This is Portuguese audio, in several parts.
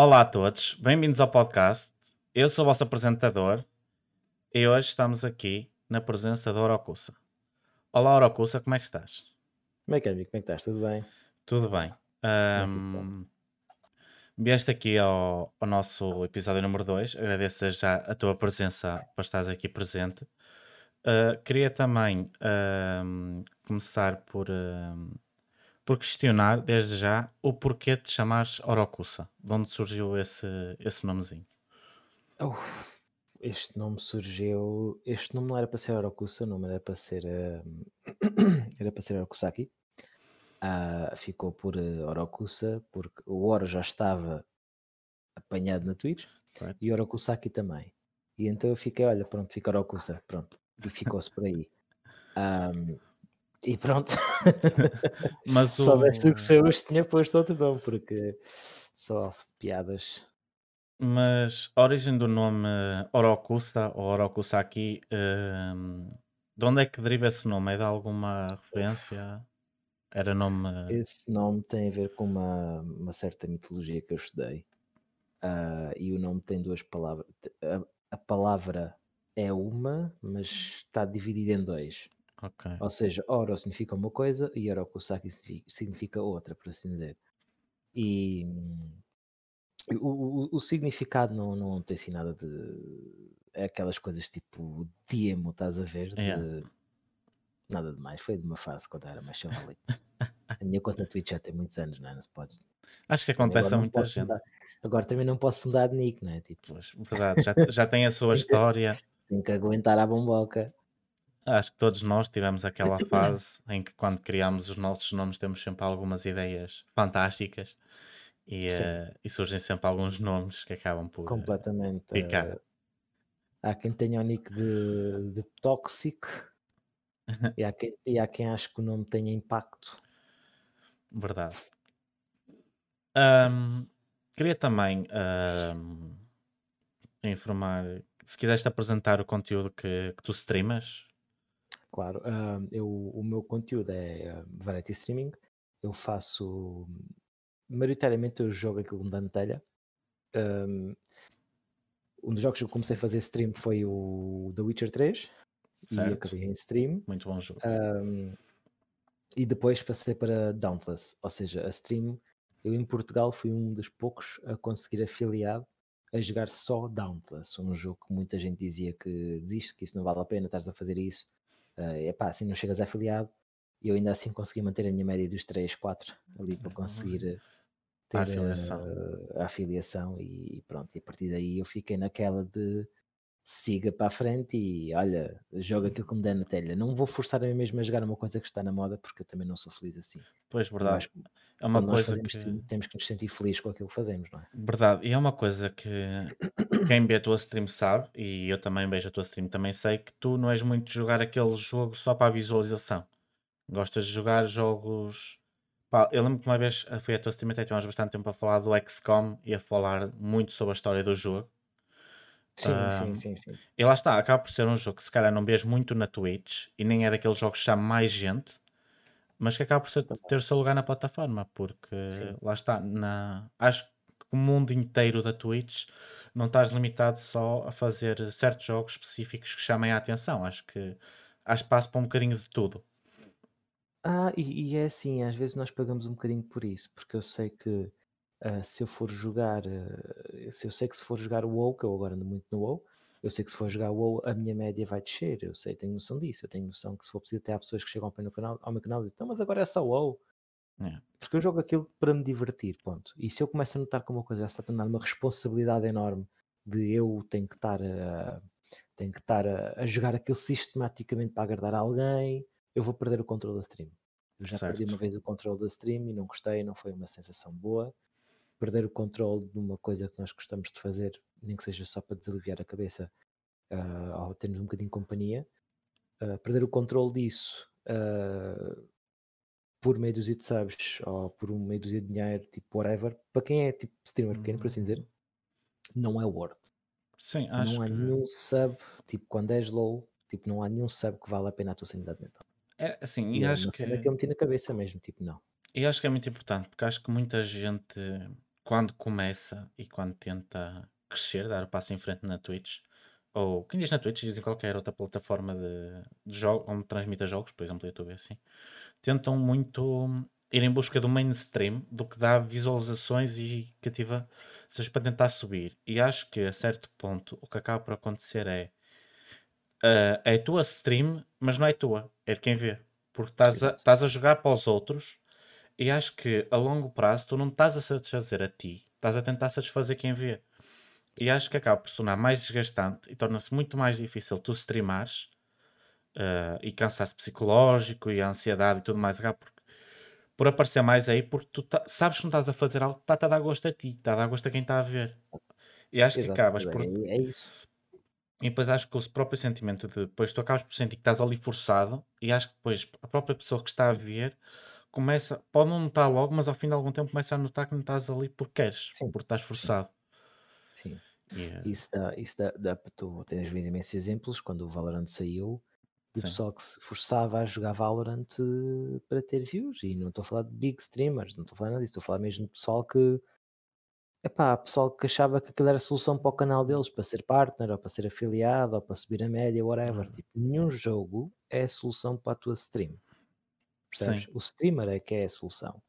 Olá a todos, bem-vindos ao podcast. Eu sou o vosso apresentador e hoje estamos aqui na presença da Orocusa. Olá Orocusa, como é que estás? Como é que é, amigo? Como é que estás? Tudo bem? Tudo bem. É Ahm, vieste aqui ao, ao nosso episódio número 2. Agradeço já a tua presença para estares aqui presente. Ah, queria também começar por, por questionar, desde já, o porquê de chamares Orocusa. De onde surgiu esse, esse nomezinho? Oh, este nome surgiu. Este nome não era para ser Orokusa, o nome era para ser. eh, era para ser Orokusaki. Ah, ficou por eh, Orokusa, porque o Oro já estava apanhado na Twitch Correto? e Orokusaki também. E então eu fiquei, olha, pronto, fica Orokusa, pronto. E ficou-se por aí. Ahm, e pronto. Mas Se soubesse o. que sou eu, tinha posto outro nome, porque só piadas. Mas a origem do nome Orokusa ou Orokusaki, hum, de onde é que deriva esse nome? É de alguma referência? Era nome. Esse nome tem a ver com uma, uma certa mitologia que eu estudei. ah, e o nome tem duas palavras. A, a palavra é uma, mas está dividida em dois. Ok. Ou seja, Oro significa uma coisa e Orokusaki signi- significa outra, por assim dizer. E o, o- o significado não, não tem assim nada de. É aquelas coisas tipo Diemo, estás a ver? Yeah. De, nada de mais. Foi de uma fase quando era mais chavalito. A minha conta Twitch já tem muitos anos, não é? Não se pode. Acho que acontece a muita gente. mudar. Agora também não posso mudar de nick, não é? Tipo, Pois, verdade, já, já tem a sua história. tenho que aguentar a bomboca. Acho que todos nós tivemos aquela fase em que, quando criámos os nossos nomes, temos sempre algumas ideias fantásticas e, eh, e surgem sempre alguns nomes que acabam por eh, completamente. ficar. eh, há quem tenha o nick de, de tóxico e há, quem, e há quem ache que o nome tenha impacto. Verdade. Ahm, queria também ahm, informar, se quiseres apresentar o conteúdo que, que tu streamas, Claro, ah, eu, o meu conteúdo é ah, variety streaming. Eu faço, maioritariamente eu jogo aquilo que me dá na telha. Um, um dos jogos que eu comecei a fazer stream foi o The Witcher 3 e certo? acabei em stream. Muito bom jogo. Um, e depois passei para Dauntless, ou seja, a stream. Eu em Portugal fui um dos poucos a conseguir afiliado a jogar só Dauntless, um jogo que muita gente dizia que desiste, que isso não vale a pena, estás a fazer isso. É pá, assim não chegas a afiliado. E eu ainda assim consegui manter a minha média dos 3, 4 ali para conseguir eh, A ter afiliação. eh, a afiliação e pronto. E a partir daí eu fiquei naquela de siga para a frente e olha, joga aquilo que me der na telha. Não vou forçar a mim mesmo a jogar uma coisa que está na moda porque eu também não sou feliz assim. Pois, verdade. que É uma quando coisa que. temos que nos sentir felizes com aquilo que fazemos, não é? Verdade, e é uma coisa que quem vê a tua stream sabe, e eu também vejo a tua stream, também sei que tu não és muito de jogar aquele jogo só para a visualização. Gostas de jogar jogos. Pá, eu lembro que uma vez fui à tua stream até tivemos bastante tempo a falar do XCOM e a falar muito sobre a história do jogo. Sim, sim, sim, sim. e lá está, acaba por ser um jogo que se calhar não vês muito na Twitch e nem é daqueles jogos que chama mais gente, mas que acaba por ser- ter o seu lugar na plataforma, porque Sim. lá está, na, acho que o mundo inteiro da Twitch não estás limitado só a fazer certos jogos específicos que chamem a atenção. Acho que há espaço para um bocadinho de tudo. Ah, e, e é assim, às vezes nós pagamos um bocadinho por isso, porque eu sei que ah, se eu for jogar, ah, se eu sei que se for jogar o WoW, que eu agora ando muito no WoW, eu sei que se for jogar o WoW a minha média vai descer, eu sei, tenho noção disso, eu tenho noção que se for preciso até há pessoas que chegam ao meu canal, ao meu canal e dizem, então, mas agora é só WoW, É. porque eu jogo aquilo para me divertir, ponto. E se eu começo a notar que uma coisa está a tornar uma responsabilidade enorme de eu tenho que estar a, tenho que estar a, a jogar aquilo sistematicamente para agradar alguém, eu vou perder o controle da stream. Eu já perdi Certo. uma vez o controle da stream e não gostei, não foi uma sensação boa. Perder o controle de uma coisa que nós gostamos de fazer, nem que seja só para desaliviar a cabeça ah, ou termos um bocadinho de companhia, ah, perder o controle disso ah, por meio dúzia de subs ou por um meio dúzia de dinheiro, tipo whatever, para quem é tipo streamer pequeno, por assim dizer, Hum, não é worth. Sim, acho Não há que nenhum sub, tipo quando és low, tipo não há nenhum sub que vale a pena a tua sanidade mental. é assim, e E é acho que que eu meti na cabeça mesmo, tipo não. E acho que é muito importante, porque acho que muita gente quando começa e quando tenta crescer, dar o passo em frente na Twitch, ou quem diz na Twitch, diz em qualquer outra plataforma de, de jogo, onde transmita jogos, por exemplo, YouTube assim, tentam muito ir em busca do mainstream, do que dá visualizações e cativa seja para tentar subir. E acho que a certo ponto o que acaba por acontecer é ah, é a tua stream, mas não é tua, é de quem vê. Porque estás a, estás a jogar para os outros e acho que a longo prazo tu não estás a satisfazer a ti, estás a tentar satisfazer quem vê. E acho que acaba por se tornar mais desgastante e torna-se muito mais difícil tu streamares ah, e cansaço psicológico e a ansiedade e tudo mais acaba por, por aparecer mais aí porque tu tá- sabes que não estás a fazer algo que está a dar gosto a ti, está a dar gosto a quem está a ver. E acho que Exato, acabas é, por é isso. e depois acho que o próprio sentimento de depois tu acabas por sentir que estás ali forçado e acho que depois a própria pessoa que está a ver começa, pode não notar logo, mas ao fim de algum tempo começa a notar que não estás ali porque queres, Sim, porque estás forçado. sim. Eh, Isso dá, isso dá, dá tu tens visto imensos exemplos quando o Valorant saiu de pessoal que se forçava a jogar Valorant eh, para ter views e não estou a falar de big streamers, não estou a falar nada disso, estou a falar mesmo de pessoal que epá, pessoal que achava que aquilo era a solução para o canal deles, para ser partner, ou para ser afiliado, ou para subir a média, whatever. Uhum. Tipo, nenhum jogo é a solução para a tua stream. Percebes? sim, O streamer é que é a solução.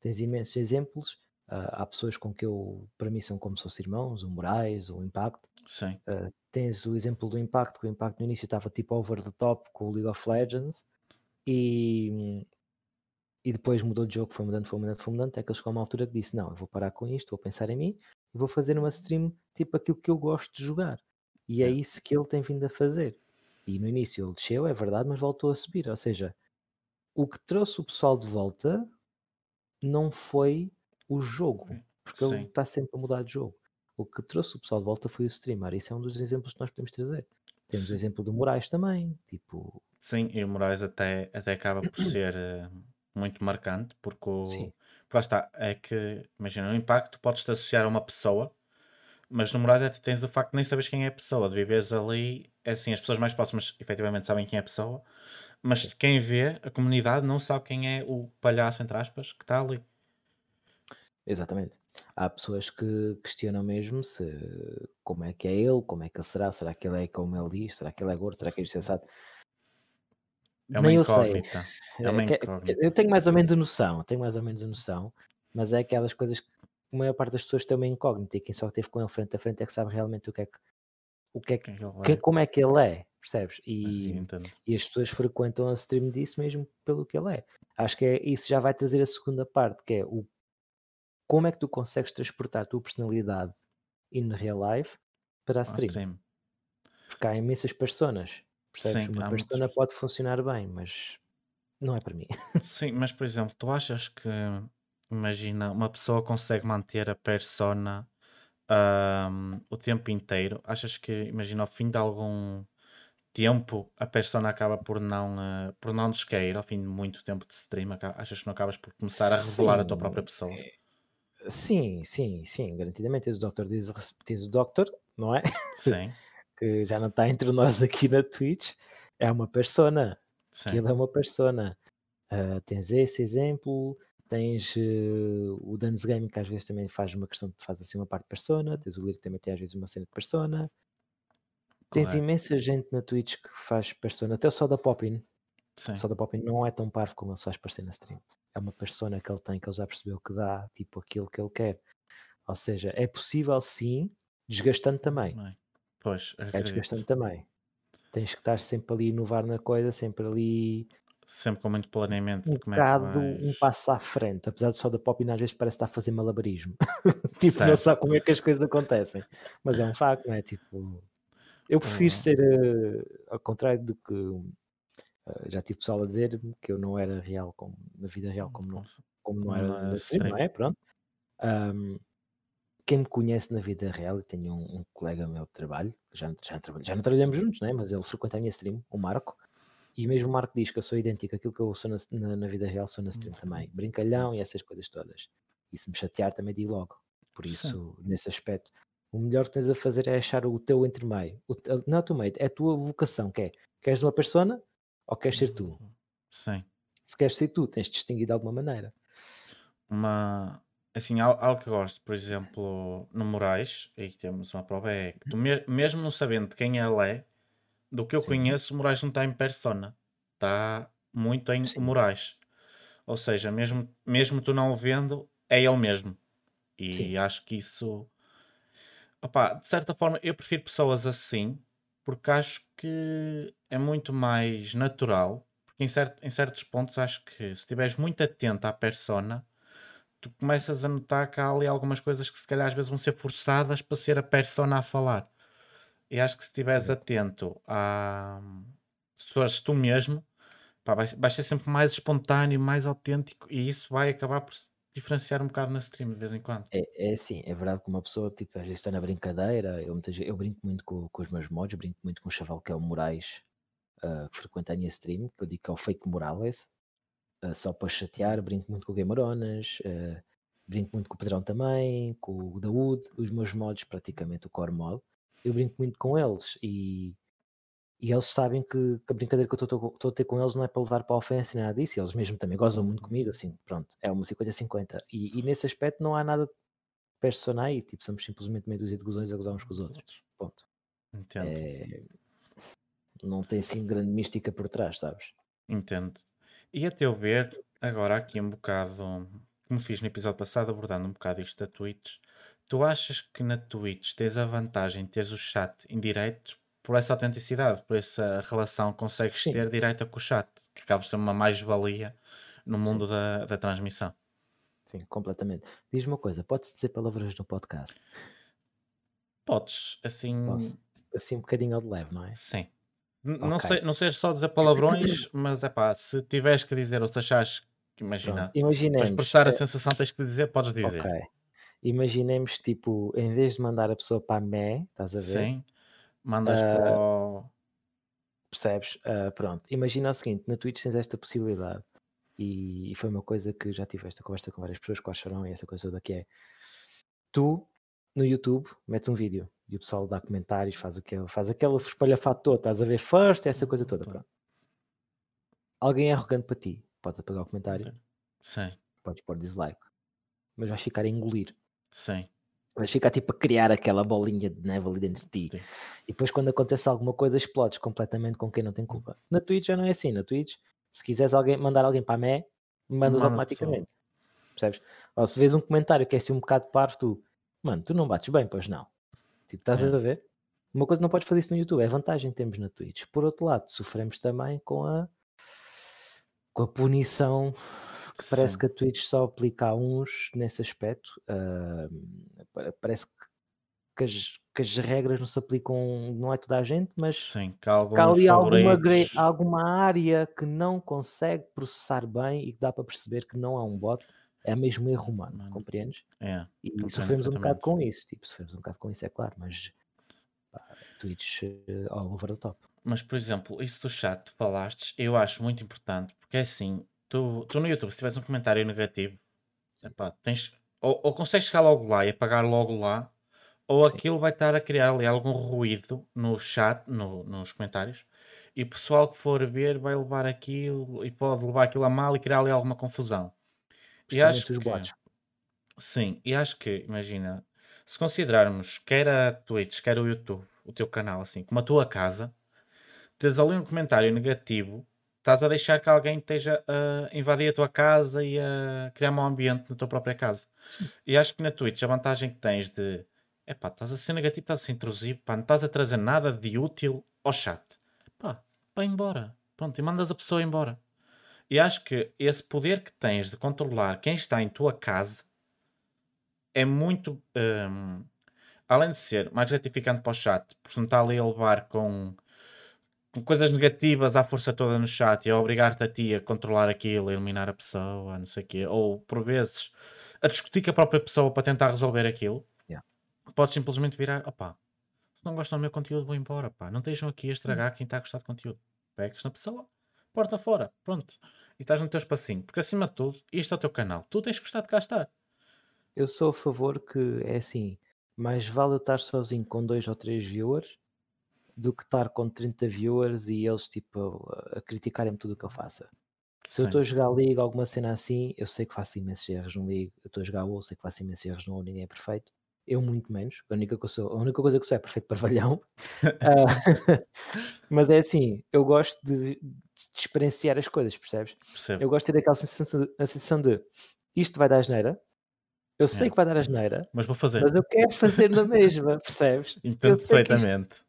Tens imensos exemplos. ah, há pessoas com que eu, para mim, são como se fossem irmãos, o Moraes, o Impact. sim, Uh, tens o exemplo do Impact, que o Impact no início estava tipo over the top com o League of Legends e, e depois mudou de jogo, foi mudando, foi mudando, foi mudando, até que ele chegou a uma altura que disse, não, eu vou parar com isto, vou pensar em mim e vou fazer uma stream tipo aquilo que eu gosto de jogar. E é isso que ele tem vindo a fazer. E no início ele desceu, é verdade, mas voltou a subir. Ou seja, o que trouxe o pessoal de volta não foi o jogo, porque ele sim, está sempre a mudar de jogo. O que trouxe o pessoal de volta foi o streamer. Isso é um dos exemplos que nós podemos trazer. Temos o sim, exemplo do Moraes também. Tipo, sim, e o Moraes até, até acaba por ser eh, muito marcante, porque sim, o, porque lá está, é que, imagina, o impacto podes-te associar a uma pessoa, mas no Moraes é que tens o facto de nem sabes quem é a pessoa, de viveres ali, é assim, as pessoas mais próximas efetivamente sabem quem é a pessoa, mas quem vê, a comunidade não sabe quem é o palhaço, entre aspas, que está ali. Exatamente. Há pessoas que questionam mesmo se como é que é ele, como é que ele será, será que ele é como ele diz, será que ele é gordo, será que é insensato? É uma Nem eu sei. é É uma que- que- incógnita. eu tenho mais ou menos a noção, tenho mais ou menos a noção, mas é aquelas coisas que a maior parte das pessoas tem uma incógnita e quem só esteve com ele frente a frente é que sabe realmente o que é que, o que é que, ele que- é, como é que ele é, percebes? E, entendo. e as pessoas frequentam a stream disso mesmo pelo que ele é. Acho que é, isso já vai trazer a segunda parte, que é o como é que tu consegues transportar a tua personalidade in real life para a stream. stream. Porque há imensas personas, percebes? Sim, Uma há muitos. persona pode funcionar bem, mas não é para mim. Sim, mas por exemplo, tu achas que, imagina, uma pessoa consegue manter a persona ahm, o tempo inteiro? Achas que, imagina, ao fim de algum tempo, a persona acaba por não, eh, por não descair, ao fim de muito tempo de stream, achas que não acabas por começar a revelar a tua própria Sim, pessoa? sim, sim, sim, garantidamente. Tens o Doctor, tens, tens o Doctor, não é? Sim, que já não está entre nós aqui na Twitch. É uma persona, sim, aquilo é uma persona. Ah, tens esse exemplo, tens eh, o Dance Game que às vezes também faz uma questão de faz assim uma parte de persona, tens o Lyric que também tem às vezes uma cena de persona. Tens correto. imensa gente na Twitch que faz persona, até o Soda Poppin. O Sim, Soda Poppin não é tão parvo como ele se faz parecer na stream. É uma persona que ele tem, que ele já percebeu que dá tipo aquilo que ele quer. Ou seja, é possível sim, desgastando também. bem. Pois, É acredito. desgastante também. Tens que estar sempre ali a inovar na coisa, sempre ali Sempre com muito planeamento um é bocado um passo à frente, apesar de só da Poppin às vezes parece estar a fazer malabarismo. tipo, não Certo. sabe como é que as coisas acontecem. Mas é um facto, não é? Tipo, eu prefiro Oh, ser eh, ao contrário do que eh, já tive pessoal a dizer que eu não era real como, na vida real como não, como não era na stream, não é? Pronto. Ahm, quem me conhece na vida real, e tenho um, um colega meu de trabalho, que já, já, já não trabalhamos juntos, né? mas ele frequenta a minha stream, o Marco, e mesmo o Marco diz que eu sou idêntico àquilo que eu sou na, na, na vida real, sou na stream também. Brincalhão e essas coisas todas. E se me chatear também digo logo. Por Sim, isso, nesse aspecto, o melhor que tens a fazer é achar o teu entremeio. O, te- não é o teu meio, é a tua vocação, que é, queres uma persona ou queres ser tu? sim. Se queres ser tu, tens de distinguir de alguma maneira. Uma. assim, al- algo que eu gosto, por exemplo, no Moraes, aí temos uma prova, é que tu me- mesmo não sabendo quem ele é, do que eu Sim, conheço, o Moraes não está em persona, está muito em sim, Moraes. Ou seja, sim, mesmo, mesmo tu não o vendo, é ele mesmo. sim, E acho que isso, opá, de certa forma, eu prefiro pessoas assim, porque acho que é muito mais natural. Porque em, certo, em certos pontos acho que se estiveres muito atento à persona, tu começas a notar que há ali algumas coisas que se calhar às vezes vão ser forçadas para ser a persona a falar. E acho que se estiveres atento a. Se fores tu mesmo, pá, vais, vais ser sempre mais espontâneo, mais autêntico e isso vai acabar por diferenciar um bocado na stream de vez em quando. É, é assim, é verdade que uma pessoa, tipo, às vezes está na brincadeira, eu, muitas, eu brinco muito com, com os meus mods, brinco muito com o chaval que é o Moraes, ah, que frequenta a minha stream, que eu digo que é o Fake Morales, ah, só para chatear, brinco muito com o Gameronas, ah, brinco muito com o Pedrão também, com o Daoud, os meus mods, praticamente o core mod, eu brinco muito com eles e, e eles sabem que, que a brincadeira que eu estou a ter com eles não é para levar para a ofensa nem nada disso, e eles mesmo também gozam muito comigo, assim, pronto, é uma 50-50. E, e nesse aspecto não há nada de persona aí, tipo, somos simplesmente meia dúzia de gozões a gozar uns com os outros. Ponto. Entendo, É, não tem assim grande mística por trás, sabes? entendo. E a teu ver, agora aqui um bocado, como fiz no episódio passado, abordando um bocado isto da Twitch, tu achas que na Twitch tens a vantagem de teres o chat em direto por essa autenticidade, por essa relação que consegues Sim, ter direta com o chat, que acaba por ser uma mais-valia no sim, mundo da, da transmissão? sim, completamente. Diz-me uma coisa, pode-se dizer palavras no podcast? Podes, assim, Posso? Assim um bocadinho ao de leve, não é? sim. N- Não Ok. sei, não sei só dizer palavrões, mas é pá, se tiveres que dizer ou se achares que imagina, para expressar a sensação tens que dizer, podes ok, dizer. imaginemos tipo, em vez de mandar a pessoa para a mé, estás a ver? Sim, mandas para Ah, o. percebes? Ah, pronto, imagina o seguinte, na Twitch tens esta possibilidade e, e foi uma coisa que já tive esta conversa com várias pessoas, com a Chorão e essa coisa toda que é, tu no YouTube metes um vídeo e o pessoal dá comentários, faz, o que, faz aquele espalhafato todo, estás a ver first, essa coisa toda, pronto. Alguém é arrogante para ti, podes apagar o comentário, Sim, podes pôr dislike, mas vais ficar a engolir. sim, Vais ficar tipo a criar aquela bolinha de neve ali dentro de ti. sim. E depois quando acontece alguma coisa explodes completamente com quem não tem culpa. Na Twitch já não é assim. Na Twitch, se quiseres alguém, mandar alguém para a mé, mandas Mandas automaticamente. Percebes? Ou se vês um comentário que é assim um bocado parvo, tu, mano, tu não bates bem, pois não. Tipo, estás É. a ver? Uma coisa não podes fazer isso no YouTube, é vantagem que temos na Twitch. Por outro lado, sofremos também com a com a punição parece Sim. que a Twitch só aplica a uns nesse aspecto. pa- parece que, as, que as regras não se aplicam, não é toda a gente, mas Sim, que que há alguns ali alguma, alguma área que não consegue processar bem e que dá para perceber que não é um bot, é mesmo erro humano, Mano, compreendes? É, E compreendo sofremos um bocado com isso, tipo, sofremos um bocado com isso, é claro, mas pá, Twitch eh, all over the top. Mas, por exemplo, isso do chat que falaste, eu acho muito importante, porque é assim, tu, tu no YouTube, se tiveres um comentário negativo, epá, tens, ou, ou consegues chegar logo lá e apagar logo lá, ou Sim. aquilo vai estar a criar ali algum ruído no chat, no- nos comentários, e o pessoal que for ver vai levar aquilo e pode levar aquilo a mal e criar ali alguma confusão. E acho que, bots. sim, e acho que, imagina, se considerarmos quer a Twitch, quer o YouTube, o teu canal, assim, como a tua casa, tens ali um comentário negativo, estás a deixar que alguém esteja a invadir a tua casa e a criar mau ambiente na tua própria casa. Sim. E acho que na Twitch a vantagem que tens de epá, estás a ser negativo, estás a ser intrusivo, pá, não estás a trazer nada de útil ao chat. Pá, vai embora. Pronto, e mandas a pessoa embora. E acho que esse poder que tens de controlar quem está em tua casa é muito. hum, além de ser mais gratificante para o chat, porque não está ali a levar com coisas negativas à força toda no chat e a obrigar-te a ti a controlar aquilo, a eliminar a pessoa, não sei o quê, ou por vezes a discutir com a própria pessoa para tentar resolver aquilo, Yeah. podes simplesmente virar: opá, se não gostam do meu conteúdo, vou embora, pá, não estejam aqui a estragar quem está a gostar de conteúdo. Pegas na pessoa, porta fora, pronto. E estás no teu espacinho, porque acima de tudo, isto é o teu canal, tu tens que gostar de cá estar. Eu sou a favor que é assim, mais vale eu estar sozinho com dois ou três viewers do que estar com 30 viewers e eles tipo a, a criticarem tudo o que eu faça. Se eu Sim. estou a jogar League, alguma cena assim, eu sei que faço imensos erros no League. Eu estou a jogar WoW, sei que faço imensos erros no WoW, ninguém é perfeito. Eu muito menos. A única, que eu sou, a única coisa que sou é perfeito para valhão. Ah, mas é assim, eu gosto de, de experienciar as coisas, percebes? Percebo. Eu gosto de ter aquela sensação de, a sensação de isto vai dar asneira. Eu sei É. que vai dar asneira, Mas vou fazer. mas eu quero fazer na mesma, percebes? Entendo eu perfeitamente.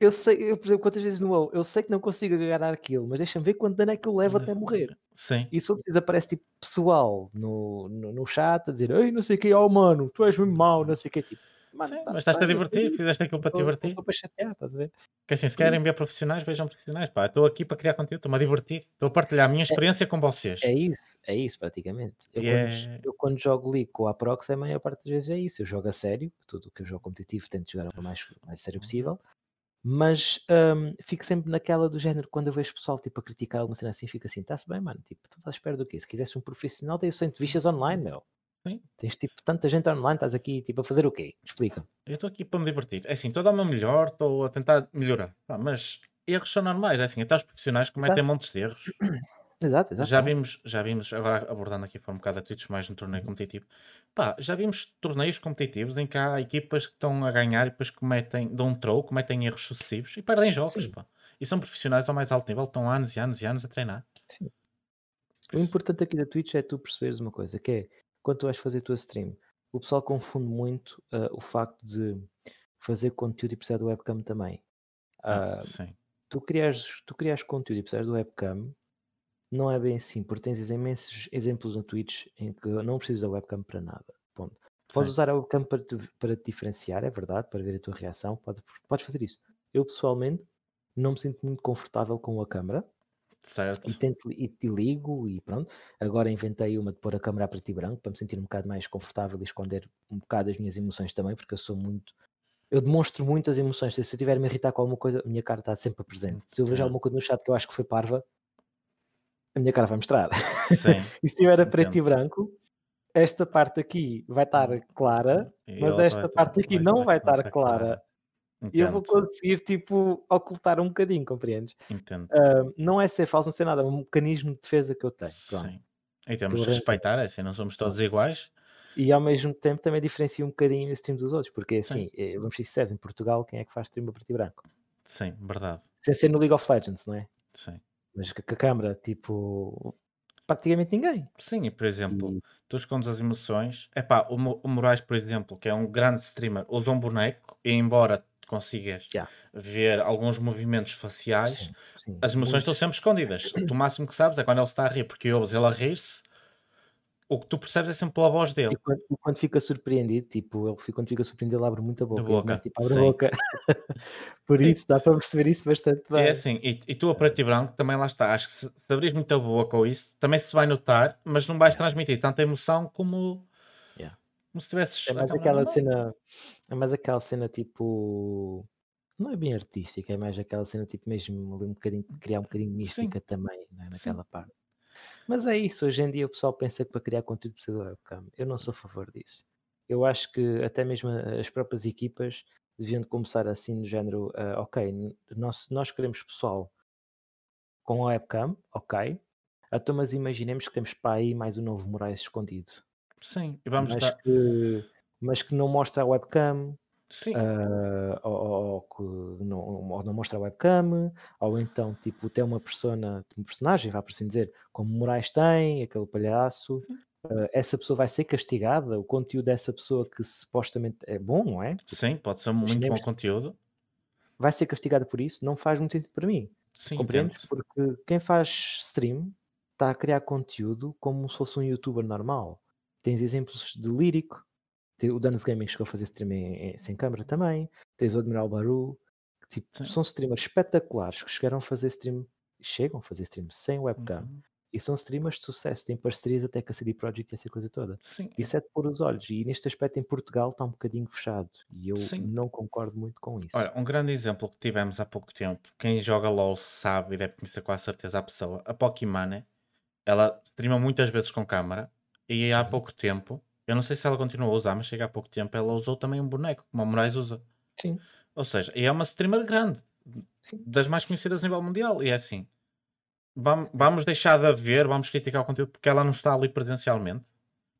Eu sei, eu, por exemplo, quantas vezes no WoW, eu sei que não consigo agarrar aquilo, mas deixa-me ver quanto dano é que eu levo até morrer. Sim. E se for preciso, aparece tipo pessoal no, no, no chat a dizer Ei, não sei o que, oh mano, tu és mesmo mau, não sei o que. Tipo, mano, Sim, tá-se mas estás-te a eu divertir, fizeste aquilo para te divertir. estou para chatear, estás a ver? Que assim, se querem ver profissionais, vejam profissionais. Pá, estou aqui para criar conteúdo, estou-me a divertir. Estou a partilhar a minha experiência com vocês. É isso, é isso praticamente. Eu, quando, é- eu quando jogo League com a Prox, a maior parte das vezes é isso. Eu jogo a sério, tudo o que eu jogo competitivo tento jogar o mais, mais sério possível. Mas hum, fico sempre naquela do género, quando eu vejo pessoal tipo, a criticar alguma cena assim, fico assim, está-se bem, mano, tipo, tu estás à espera do quê? Se quisesse um profissional, tens 100 vistas online, meu. Sim. Tens tipo tanta gente online, estás aqui tipo a fazer o quê? Explica. Eu estou aqui para me divertir. É assim, estou a dar o meu melhor, estou a tentar melhorar. Pá, mas erros são normais. É assim, até os profissionais cometem Exato. montes de erros. Exato, exato. Já vimos, já vimos, agora abordando aqui para um bocado a Twitch, mais no torneio competitivo. Pá, já vimos torneios competitivos em que há equipas que estão a ganhar e depois cometem, dão um troll, cometem erros sucessivos e perdem jogos, Sim. pá. E são profissionais ao mais alto nível, estão anos e anos e anos a treinar. Sim. O importante aqui da Twitch é tu perceberes uma coisa, que é quando tu vais fazer a tua stream, o pessoal confunde muito ah, o facto de fazer conteúdo e precisar do webcam também. ah, Ah, sim, tu, criares, tu criares conteúdo e precisas do webcam, não é bem assim, porque tens imensos exemplos no Twitch em que não precisas da webcam para nada. Ponto. Podes sim, usar a webcam para te, para te diferenciar, é verdade, para ver a tua reação, pode- podes fazer isso. Eu pessoalmente não me sinto muito confortável com a câmera, certo. e tento e, e ligo e pronto. Agora inventei uma de pôr a câmera a preto e branco para me sentir um bocado mais confortável e esconder um bocado as minhas emoções também, porque eu sou muito. Eu demonstro muitas emoções. Se eu estiver a me irritar com alguma coisa, a minha cara está sempre presente. Se eu vejo alguma coisa no chat que eu acho que foi parva, a minha cara vai mostrar. Sim. e se estiver a preto e branco, esta parte aqui vai estar clara, E mas esta vai- parte aqui não vai estar clara. E eu vou conseguir, tipo, ocultar um bocadinho, compreendes? entendo. Ah, não é ser falso, não ser nada, é um mecanismo de defesa que eu tenho. Pronto. Sim. E temos de respeitar, é assim, não somos todos iguais. E ao mesmo tempo também diferencia um bocadinho esse stream dos outros, porque assim, Sim. eh, vamos ser sinceros, em Portugal, quem é que faz stream a preto e branco? Sim, verdade. Sem ser no League of Legends, não é? Sim. Mas com a câmara, tipo, praticamente ninguém. Sim, e por exemplo, E- tu escondes as emoções. Epá, o, Mo- o Moraes, por exemplo, que é um grande streamer, usa um boneco e embora consigas Já. ver alguns movimentos faciais, Sim, sim, as emoções muito. estão sempre escondidas. O máximo que sabes é quando ele está a rir, porque ouves ele a rir-se, o que tu percebes é sempre pela voz dele. quando, e quando fica surpreendido, tipo, ele quando fica surpreendido, ele abre muita boca. ele boca, tipo, abre sim. boca. Por Sim. isso, dá para perceber isso bastante bem. É assim, e, e tu a preto e branco também lá está. Acho que se, se abris muita boca ou isso, também se vai notar, mas não vais transmitir tanta emoção como, Yeah. como se tivesses É mais aquela cena, é mais aquela cena tipo, não é bem artística, é mais aquela cena tipo mesmo ali um bocadinho, criar um bocadinho de Sim. mística também, é? Sim. naquela parte. Mas é isso, hoje em dia o pessoal pensa que para criar conteúdo precisa de webcam. Eu não sou a favor disso. Eu acho que até mesmo as próprias equipas deviam de começar assim do género, ah, ok, nós, nós queremos pessoal com a webcam, ok, então mas imaginemos que temos para aí mais um novo Moraes escondido Sim, e vamos mas, dar. que, mas que não mostra a webcam, Sim, ah, ou, ou- que não, ou não mostra a webcam, ou então tipo tem uma persona, um personagem, vá por assim dizer, como Moraes tem, aquele palhaço, ah, essa pessoa vai ser castigada, o conteúdo dessa pessoa que supostamente é bom, não é? sim, pode ser muito bom conteúdo. Vai ser castigada por isso, não faz muito sentido para mim. Sim, Compreendes? entendo. Porque quem faz stream está a criar conteúdo como se fosse um youtuber normal. Tens exemplos de lírico, o Danos Gaming chegou a fazer stream em- em- sem câmera também, tens o Admiral Baru, que tipo, Sim. são streamers espetaculares que chegaram a fazer stream, chegam a fazer stream sem webcam, Uhum. e são streamers de sucesso, têm parcerias até com a CD Projekt e essa coisa toda. Sim, Isso é de pôr os olhos, e neste aspecto em Portugal está um bocadinho fechado, e eu Sim. não concordo muito com isso. Olha, um grande exemplo que tivemos há pouco tempo, quem joga LOL sabe e deve conhecer com a certeza a pessoa, a Pokimane, ela streama muitas vezes com câmara e há pouco tempo, eu não sei se ela continua a usar, mas chega há pouco tempo, ela usou também um boneco, como a Moraes usa. Sim, Ou seja, é uma streamer grande, sim. das mais conhecidas a nível mundial, e é assim. Vam- Vamos deixar de haver, vamos criticar o conteúdo porque ela não está ali presencialmente.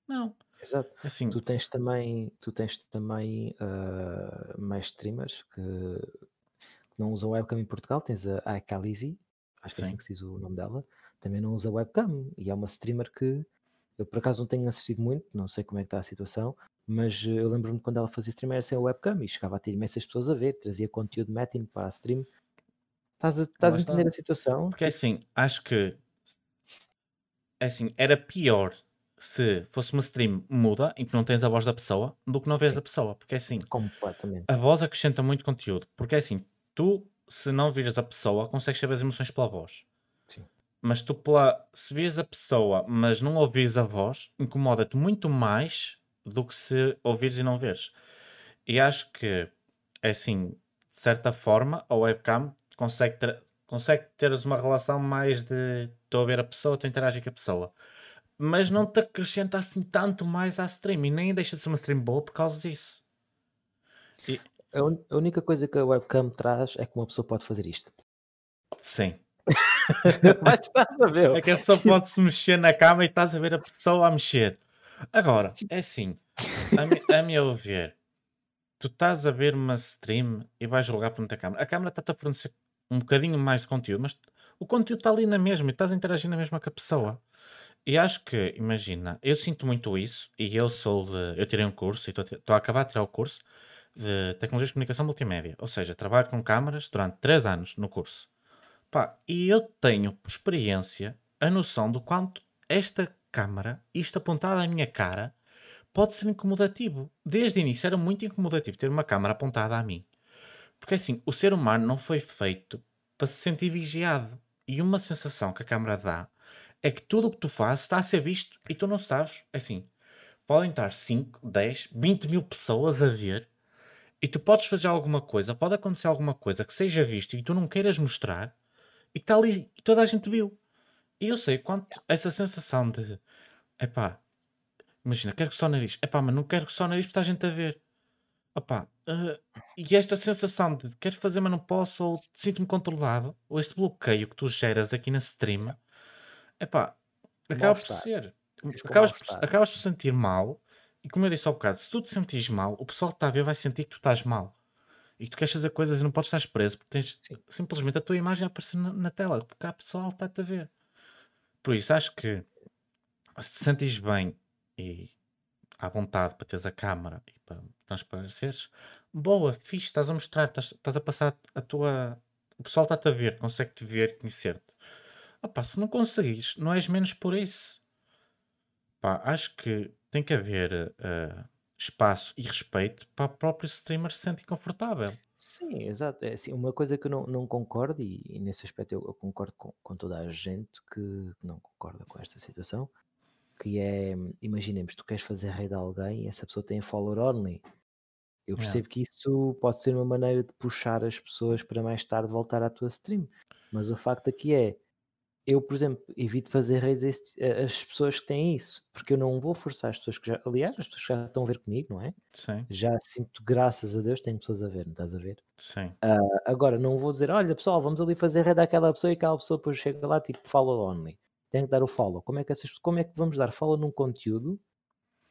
Não. Exato. Assim, Tu tens também, tu tens também ah, mais streamers que, que não usam webcam em Portugal. Tens a Akalizi, acho que é assim Sim. que se diz o nome dela, também não usa webcam. E é uma streamer que eu por acaso não tenho assistido muito, não sei como é que está a situação, mas eh, eu lembro-me quando ela fazia stream era sem a webcam e chegava a ter imensas pessoas a ver, trazia conteúdo matching para a stream. Estás a, estás a entender a situação? porque é assim, acho que é assim, era pior se fosse uma stream muda em que não tens a voz da pessoa do que não vês Sim. a pessoa. Porque é assim, Completamente. a voz acrescenta muito conteúdo. Porque é assim, tu, se não vires a pessoa, consegues saber as emoções pela voz. Mas tu, pela, se vires a pessoa, mas não ouvires a voz, incomoda-te muito mais do que se ouvires e não veres. E acho que, é assim, de certa forma, a webcam consegue, ter, consegue teres uma relação mais de estou a ver a pessoa, estou a interagir com a pessoa. Mas não te acrescenta assim tanto mais à stream e nem deixa de ser uma stream boa por causa disso. A, un- a única coisa que a webcam traz é que uma pessoa pode fazer isto. Sim. Mas estás a ver? É que a pessoa pode se mexer na cama e estás a ver a pessoa a mexer. Agora, é assim, a, mi- a meu ver, tu estás a ver uma stream e vais jogar para a câmera. A câmera está-te a fornecer um bocadinho mais de conteúdo, mas o conteúdo está ali na mesma e estás a interagir na mesma com a pessoa. E acho que, imagina, eu sinto muito isso e eu sou de. Eu tirei um curso e estou a ti- estou a acabar de tirar o curso de Tecnologias de Comunicação Multimédia. Ou seja, trabalho com câmaras durante 3 anos no curso. Pá, e eu tenho por experiência a noção do quanto esta câmara, isto apontado à minha cara, pode ser incomodativo. Desde o início era muito incomodativo ter uma câmara apontada a mim. Porque assim, o ser humano não foi feito para se sentir vigiado. E uma sensação que a câmara dá é que tudo o que tu fazes está a ser visto e tu não sabes. É Assim, podem estar 5, 10, 20 mil pessoas a ver e tu podes fazer alguma coisa, pode acontecer alguma coisa que seja visto e tu não queiras mostrar e que está ali e toda a gente viu. E eu sei quanto essa sensação de epá, imagina, quero que só o nariz, epá, mas não quero que só o nariz porque está a gente a ver. Opá, eh, e esta sensação de quero fazer, mas não posso, ou sinto-me controlado, ou este bloqueio que tu geras aqui na stream, epá, acaba por ser. Acabas por, acabas por sentir mal, e como eu disse há bocado, se tu te sentires mal, o pessoal que está a ver vai sentir que tu estás mal. E tu queres fazer coisas e não podes estar preso, porque tens Sim. simplesmente a tua imagem a aparecer na, na tela, porque há pessoal que está-te a ver. Por isso, acho que se te sentires bem e à vontade para teres a câmara e para transpareceres, boa, fixe, estás a mostrar, estás, estás a passar a tua. O pessoal está-te a ver, consegue-te ver, conhecer-te. Opá, se não conseguires, não és menos por isso. Pá, acho que tem que haver eh, espaço e respeito para o próprio streamer se sentir confortável. Sim, exato. É assim, uma coisa que eu não, não concordo, e, e nesse aspecto eu, eu concordo com, com toda a gente que não concorda com esta situação, que é, imaginemos, tu queres fazer raid a alguém e essa pessoa tem follower only. Eu percebo que isso pode ser uma maneira de puxar as pessoas para mais tarde voltar à tua stream, mas o facto aqui é, eu, por exemplo, evito fazer raids a as pessoas que têm isso, porque eu não vou forçar as pessoas que já, aliás, as pessoas que já estão a ver comigo, não é? Sim, Já sinto, graças a Deus, tenho pessoas a ver, não estás a ver? sim, Agora, não vou dizer, olha pessoal, vamos ali fazer raid àquela pessoa e aquela pessoa depois chega lá tipo follow only. Tem que dar o follow. Como é que, essas, como é que vamos dar follow num conteúdo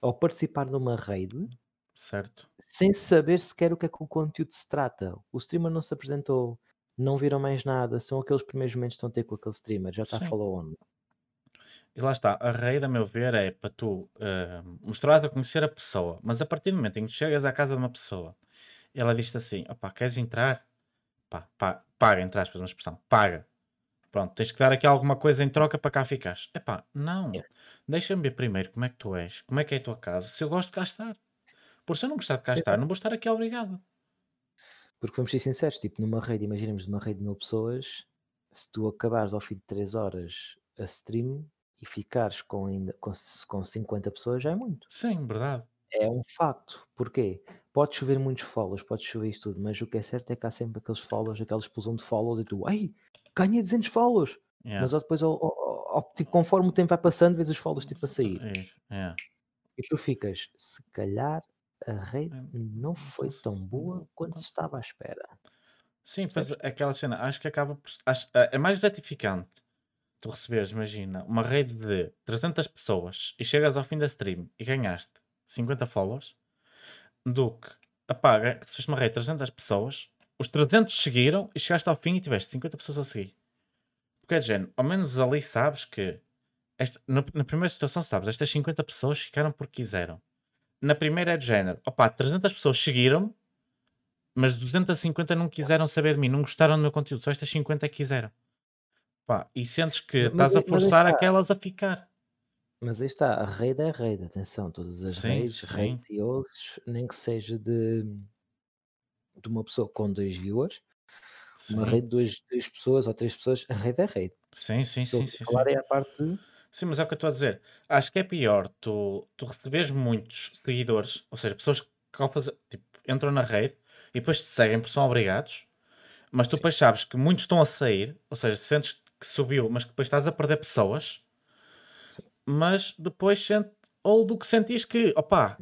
ou participar numa raid certo. sem saber sequer o que é que o conteúdo se trata? O streamer não se apresentou, não viram mais nada, são aqueles primeiros momentos que estão a ter com aquele streamer, já está Sim. follow only. E lá está, a raid, a meu ver, é para tu eh, mostrares a conhecer a pessoa, mas a partir do momento em que tu chegas à casa de uma pessoa ela diz-te assim: opá, queres entrar? Pá, pá, paga, entre aspas, uma expressão, paga. Pronto, tens que dar aqui alguma coisa em troca para cá ficares. Epá, não. Yeah. Deixa-me ver primeiro como é que tu és, como é que é a tua casa, se eu gosto de cá estar. Por se eu não gostar de cá estar, não vou estar aqui obrigado. Porque vamos ser sinceros, tipo, numa rede, imaginemos numa rede de mil pessoas, se tu acabares ao fim de 3 horas a stream e ficares com, ainda, com, com 50 pessoas, já é muito. Sim, verdade. É um facto. Porquê? Pode chover muitos follows, pode chover isto tudo, mas o que é certo é que há sempre aqueles follows, aquela explosão de follows e tu, ei, ganhei 200 follows! Yeah. Mas depois, ao- ao- ao- tipo, conforme o tempo vai passando, vês os follows tipo a sair. É. E tu ficas, se calhar a rede É, não foi tão boa quanto se estava à espera. Sim, Percebes? aquela cena, acho que acaba por. Acho, é é mais gratificante tu receberes, imagina, uma rede de 300 pessoas e chegas ao fim da stream e ganhaste 50 followers, do que apaga, se fez uma rede de 300 pessoas, os 300 seguiram e chegaste ao fim e tiveste 50 pessoas a seguir. Porque é de género, ao menos ali sabes que esta, na, na primeira situação sabes, estas 50 pessoas ficaram porque quiseram. Na primeira é de género, opá, 300 pessoas seguiram mas 250 não quiseram saber de mim, não gostaram do meu conteúdo, só estas 50 quiseram. Pá, e sentes que Mas, estás a forçar aquelas a ficar. mas aí está, a rede é a rede, atenção, todas as Sim, redes, sim, redes e outros, nem que seja de, de uma pessoa com dois viewers, uma sim, rede de duas, duas pessoas ou três pessoas, a rede é a rede. sim, sim, Estou sim, a sim, falar sim. é a parte Sim, mas é o que eu estou a dizer. Acho que é pior tu, tu receberes muitos seguidores, ou seja, pessoas que ao fazer, tipo, entram na rede e depois te seguem porque são obrigados, mas tu Sim. depois sabes que muitos estão a sair, ou seja, sentes que subiu, mas que depois estás a perder pessoas, Sim. mas depois sente, ou do que sentis que, opá,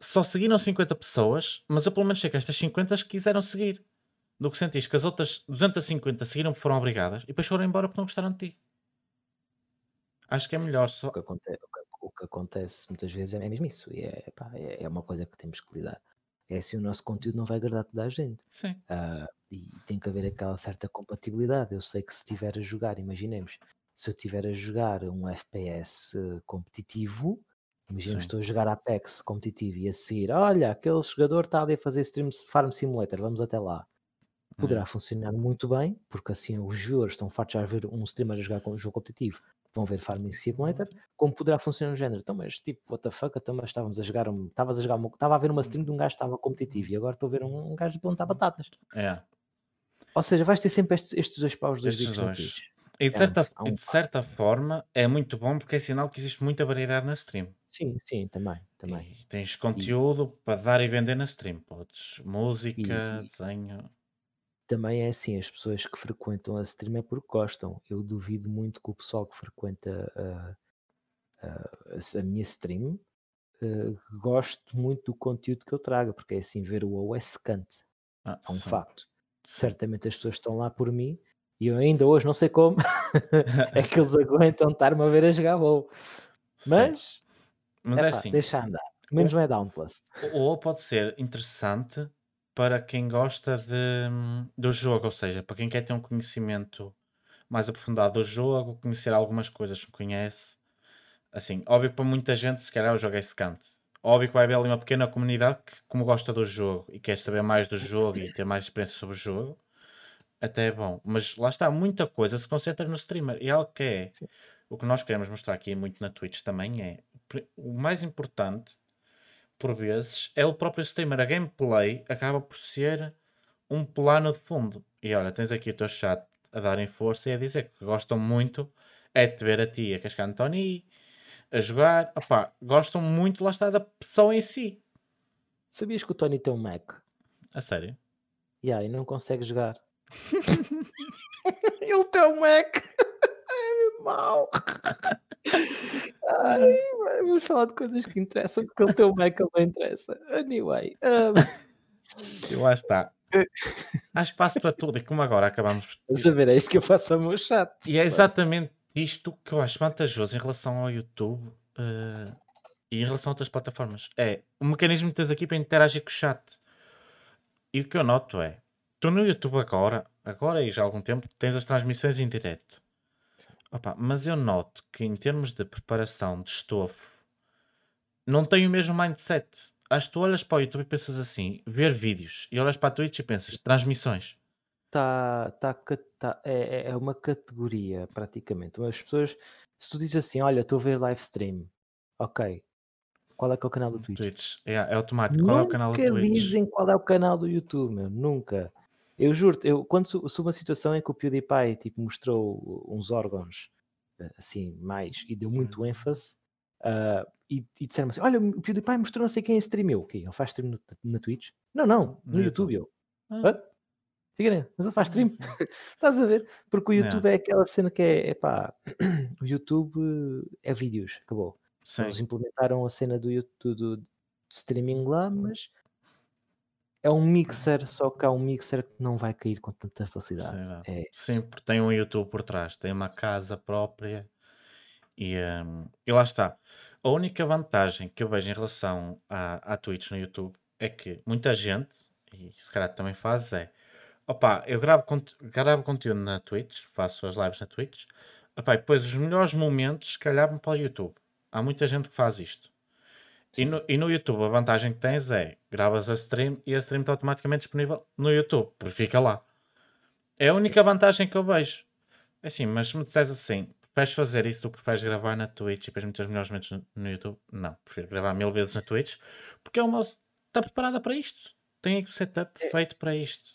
só seguiram 50 pessoas, mas eu pelo menos sei que estas 50 que quiseram seguir. Do que sentis que as outras 250 seguiram porque foram obrigadas e depois foram embora porque não gostaram de ti. Acho que é melhor O só. que, acontece, o, que, o que acontece muitas vezes é mesmo isso, e é, pá, é, é uma coisa que temos que lidar. É assim, o nosso conteúdo não vai agradar toda a gente. Sim. Ah, e tem que haver aquela certa compatibilidade. Eu sei que se estiver a jogar, imaginemos, se eu estiver a jogar um FPS eh, competitivo, imaginemos Sim. estou a jogar Apex competitivo e a seguir, olha, aquele jogador está ali a fazer stream de Farm Simulator, vamos até lá. Poderá Hum. funcionar muito bem, porque assim os viewers estão fartos a ver um streamer a jogar com um jogo competitivo, vão ver Farming Simulator, como poderá funcionar no género. Então, mas tipo, what the fuck, então, mas estávamos a jogar, um, estavas a jogar, uma- estava a ver uma stream de um gajo que estava competitivo e agora estou a ver um, um gajo de plantar batatas. É. Ou seja, vais ter sempre estes, estes dois paus dos Estes dois. E de, um- certa, e um de certa forma é muito bom porque é sinal que existe muita variedade na stream. Sim, sim, também, também. E tens conteúdo para dar e vender na stream. Podes música, E- desenho. Também é assim, as pessoas que frequentam a stream é porque gostam. Eu duvido muito que o pessoal que frequenta a, a- a minha stream eh, goste muito do conteúdo que eu trago, porque é assim, ver o WoW é secante, Ah, é um sim, facto. Certamente as pessoas estão lá por mim e eu ainda hoje não sei como é que eles aguentam estar-me a ver a jogar WoW. Sim. Mas, Mas é epá, assim, deixa andar. Menos não é Downplus. o WoW pode ser interessante para quem gosta de, do jogo, ou seja, para quem quer ter um conhecimento mais aprofundado do jogo, conhecer algumas coisas que não conhece. Assim, óbvio que para muita gente, se calhar o jogo é secante. Óbvio que vai haver ali uma pequena comunidade que, como gosta do jogo e quer saber mais do jogo e ter mais experiência sobre o jogo, até é bom. Mas lá está, muita coisa se concentra no streamer. E algo que é Sim. o que nós queremos mostrar aqui muito na Twitch também é o mais importante, por vezes, é o próprio streamer. A gameplay acaba por ser um plano de fundo. E olha, tens aqui o teu chat a darem força e a dizer que gostam muito é de te ver a ti a cascar no Tony, a jogar. Opá, gostam muito, lá está, da pessoa em si. Sabias que o Tony tem um Mac? A sério. E aí não consegue jogar. Ele tem um Mac. É mau. Ai, vamos falar de coisas que interessam, porque um Mac, ele não interessa. Anyway. um, lá está. Há espaço para tudo. E como agora acabamos. Estás a ver, é isto que eu faço ao meu chat. E é exatamente isto que eu acho vantajoso em relação ao YouTube eh, e em relação a outras plataformas. É o mecanismo que tens aqui para interagir com o chat. E o que eu noto é, tu no YouTube agora, agora e já há algum tempo, tens as transmissões em direto. Opa, mas eu noto que em termos de preparação de estofo, não tem o mesmo mindset. Acho que tu olhas para o YouTube e pensas assim, ver vídeos, e olhas para a Twitch e pensas, transmissões. Tá, tá, tá- é, é- é uma categoria, praticamente. As pessoas, se tu dizes assim, olha, estou a ver live stream, ok, qual é que é o canal do Twitch? Twitch. É, é automático. Qual é o canal do Nunca Twitch? dizem qual é o canal do YouTube, meu. Nunca. Eu juro, eu, quando sou, uma situação em que o PewDiePie tipo, mostrou uns órgãos eh, assim, mais, e deu muito Uhum. ênfase, ah, e, e disseram assim: Olha, o PewDiePie mostrou não sei quem em stream. Eu, o quê? Ele faz stream no, na Twitch? Não, não, no, No YouTube. YouTube. Eu, Ah. "Hã? Fica, mas ele faz stream. Estás a ver? Porque o. YouTube é aquela cena que é, é pá, o YouTube eh, é vídeos, acabou. Sim. Eles implementaram a cena do YouTube do, do streaming lá, mas É um mixer, só que há um mixer que não vai cair com tanta facilidade. É porque tem um YouTube por trás, tem uma casa própria e, hum, e lá está. A única vantagem que eu vejo em relação à, à Twitch no YouTube é que muita gente, e se calhar também faz, é opá, eu gravo, gravo conteúdo na Twitch, faço as lives na Twitch, opá, e depois os melhores momentos, se calhar, para o YouTube. Há muita gente que faz isto. E no, e no YouTube a vantagem que tens é gravas a stream e a stream está automaticamente disponível no YouTube, porque fica lá. É a única vantagem que eu vejo. É assim, mas se me disseres assim, preferes fazer isso, tu preferes gravar na Twitch e depois meter os melhores momentos no, no YouTube? Não, prefiro gravar mil vezes na Twitch, porque é uma está preparada para isto. Tem aqui o setup É, feito para isto.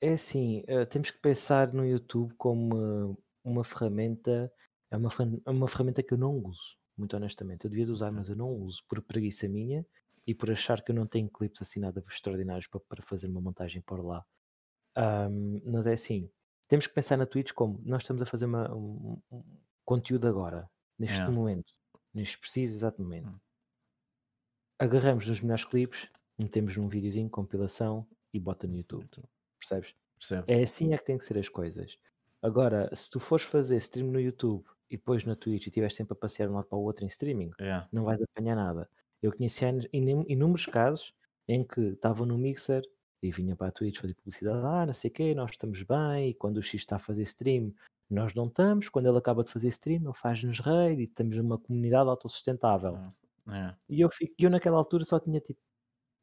é assim, eh, temos que pensar no YouTube como uma ferramenta, é uma, uma ferramenta que eu não uso, muito honestamente. Eu devia de usar, mas eu não uso por preguiça minha e por achar que eu não tenho clipes assim nada extraordinários para, para fazer uma montagem por lá. Ahm, mas é assim, temos que pensar na Twitch como nós estamos a fazer uma- um, um conteúdo agora, neste Yeah. momento, neste preciso exato momento. Hum. Agarramos nos melhores clipes, metemos num videozinho, compilação e bota no YouTube, YouTube. percebes? Percebo. É assim é que tem que ser as coisas. Agora, se tu fores fazer stream no YouTube e depois na Twitch e estiveres sempre a passear de um lado para o outro em streaming, Yeah. não vais apanhar nada. Eu conheci anos- inú- inúmeros casos em que estavam no mixer e vinha para a Twitch fazer publicidade, ah, não sei o quê, nós estamos bem, e quando o X está a fazer stream, nós não estamos, quando ele acaba de fazer stream, ele faz-nos raid e temos uma comunidade autossustentável. Yeah. Yeah. E eu, fico, eu naquela altura só tinha tipo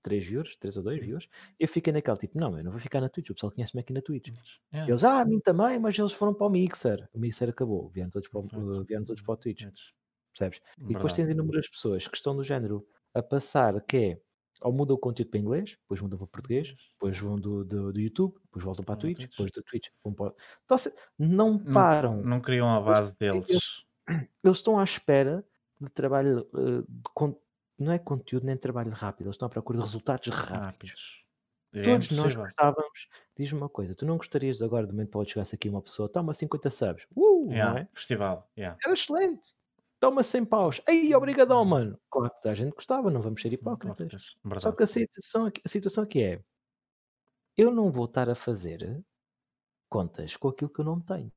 3 viewers, 3 ou 2 Hum. viewers, e eu fiquei naquela tipo, não, eu não vou ficar na Twitch, o pessoal conhece-me aqui na Twitch. Yeah. Eles, ah, a mim também, mas eles foram para o Mixer. O Mixer acabou, vieram todos para o, uh, vieram todos para o Twitch, percebes? E depois Verdade. tens inúmeras pessoas que estão do género a passar, que é, ou mudam o conteúdo para inglês, depois mudam para português, depois vão do, do, do YouTube, depois voltam para a Twitch, depois da Twitch vão para... Então, se- não Não, param. não criam a Eles, base eles, deles. eles estão à espera de trabalho, uh, de não é conteúdo nem trabalho rápido, eles estão à procura de resultados rápidos. rápidos. É Todos nós impossível. gostávamos, diz-me uma coisa, tu não gostarias agora, de momento pode chegar-se aqui uma pessoa, toma 50 subs, uh, Yeah. é? Festival. Yeah. Era excelente, toma 100 paus, ei, obrigadão, mano. Claro que a gente gostava, não vamos ser hipócritas. Só que a situação, aqui- a situação aqui é, eu não vou estar a fazer contas com aquilo que eu não tenho.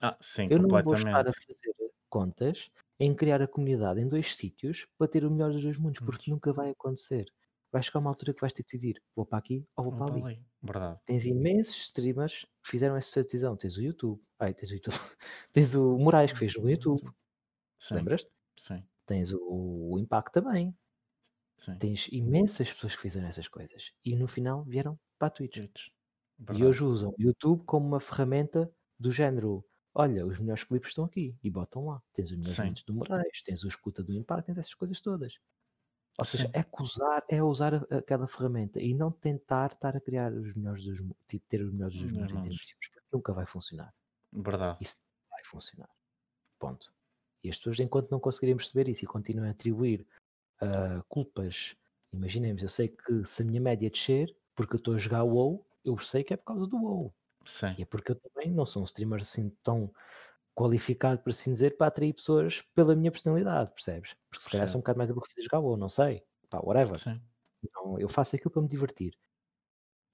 Ah, sim, Eu não vou estar a fazer contas em criar a comunidade em dois sítios para ter o melhor dos dois mundos, porque Mundos. nunca vai acontecer. Vai chegar uma altura que vais ter que decidir, vou para aqui ou vou Vou para ali. ali. Verdade. Tens imensos streamers que fizeram essa decisão. Tens o YouTube. Ai, tens o YouTube. tens o Moraes que fez no YouTube. Sim, Lembras-te? sim, Tens o, o Impact também. sim. Tens imensas pessoas que fizeram essas coisas. E no final vieram para a Twitch. Twitch. E hoje usam o YouTube como uma ferramenta do género. Olha, os melhores clipes estão aqui e botam lá. Tens os melhores Sim, momentos do Moraes, tens o escuta do Impact, tens essas coisas todas. Ou seja, sim. é que usar, é usar aquela ferramenta e não tentar estar a criar os melhores dos, tipo, ter os melhores dos Dos mundos porque nunca vai funcionar. Verdade. Isso não vai funcionar. Ponto. E as pessoas, enquanto não conseguirem perceber isso e continuam a atribuir ah, culpas, imaginemos, eu sei que se a minha média descer, porque eu estou a jogar WoW, eu sei que é por causa do WoW. Sim, E é porque eu também não sou um streamer assim tão qualificado, por assim dizer, para atrair pessoas pela minha personalidade, percebes? Porque se calhar sou um bocado mais aborrecido a jogar WoW, não sei. Pá, whatever. Sim, Não, eu faço aquilo para me divertir.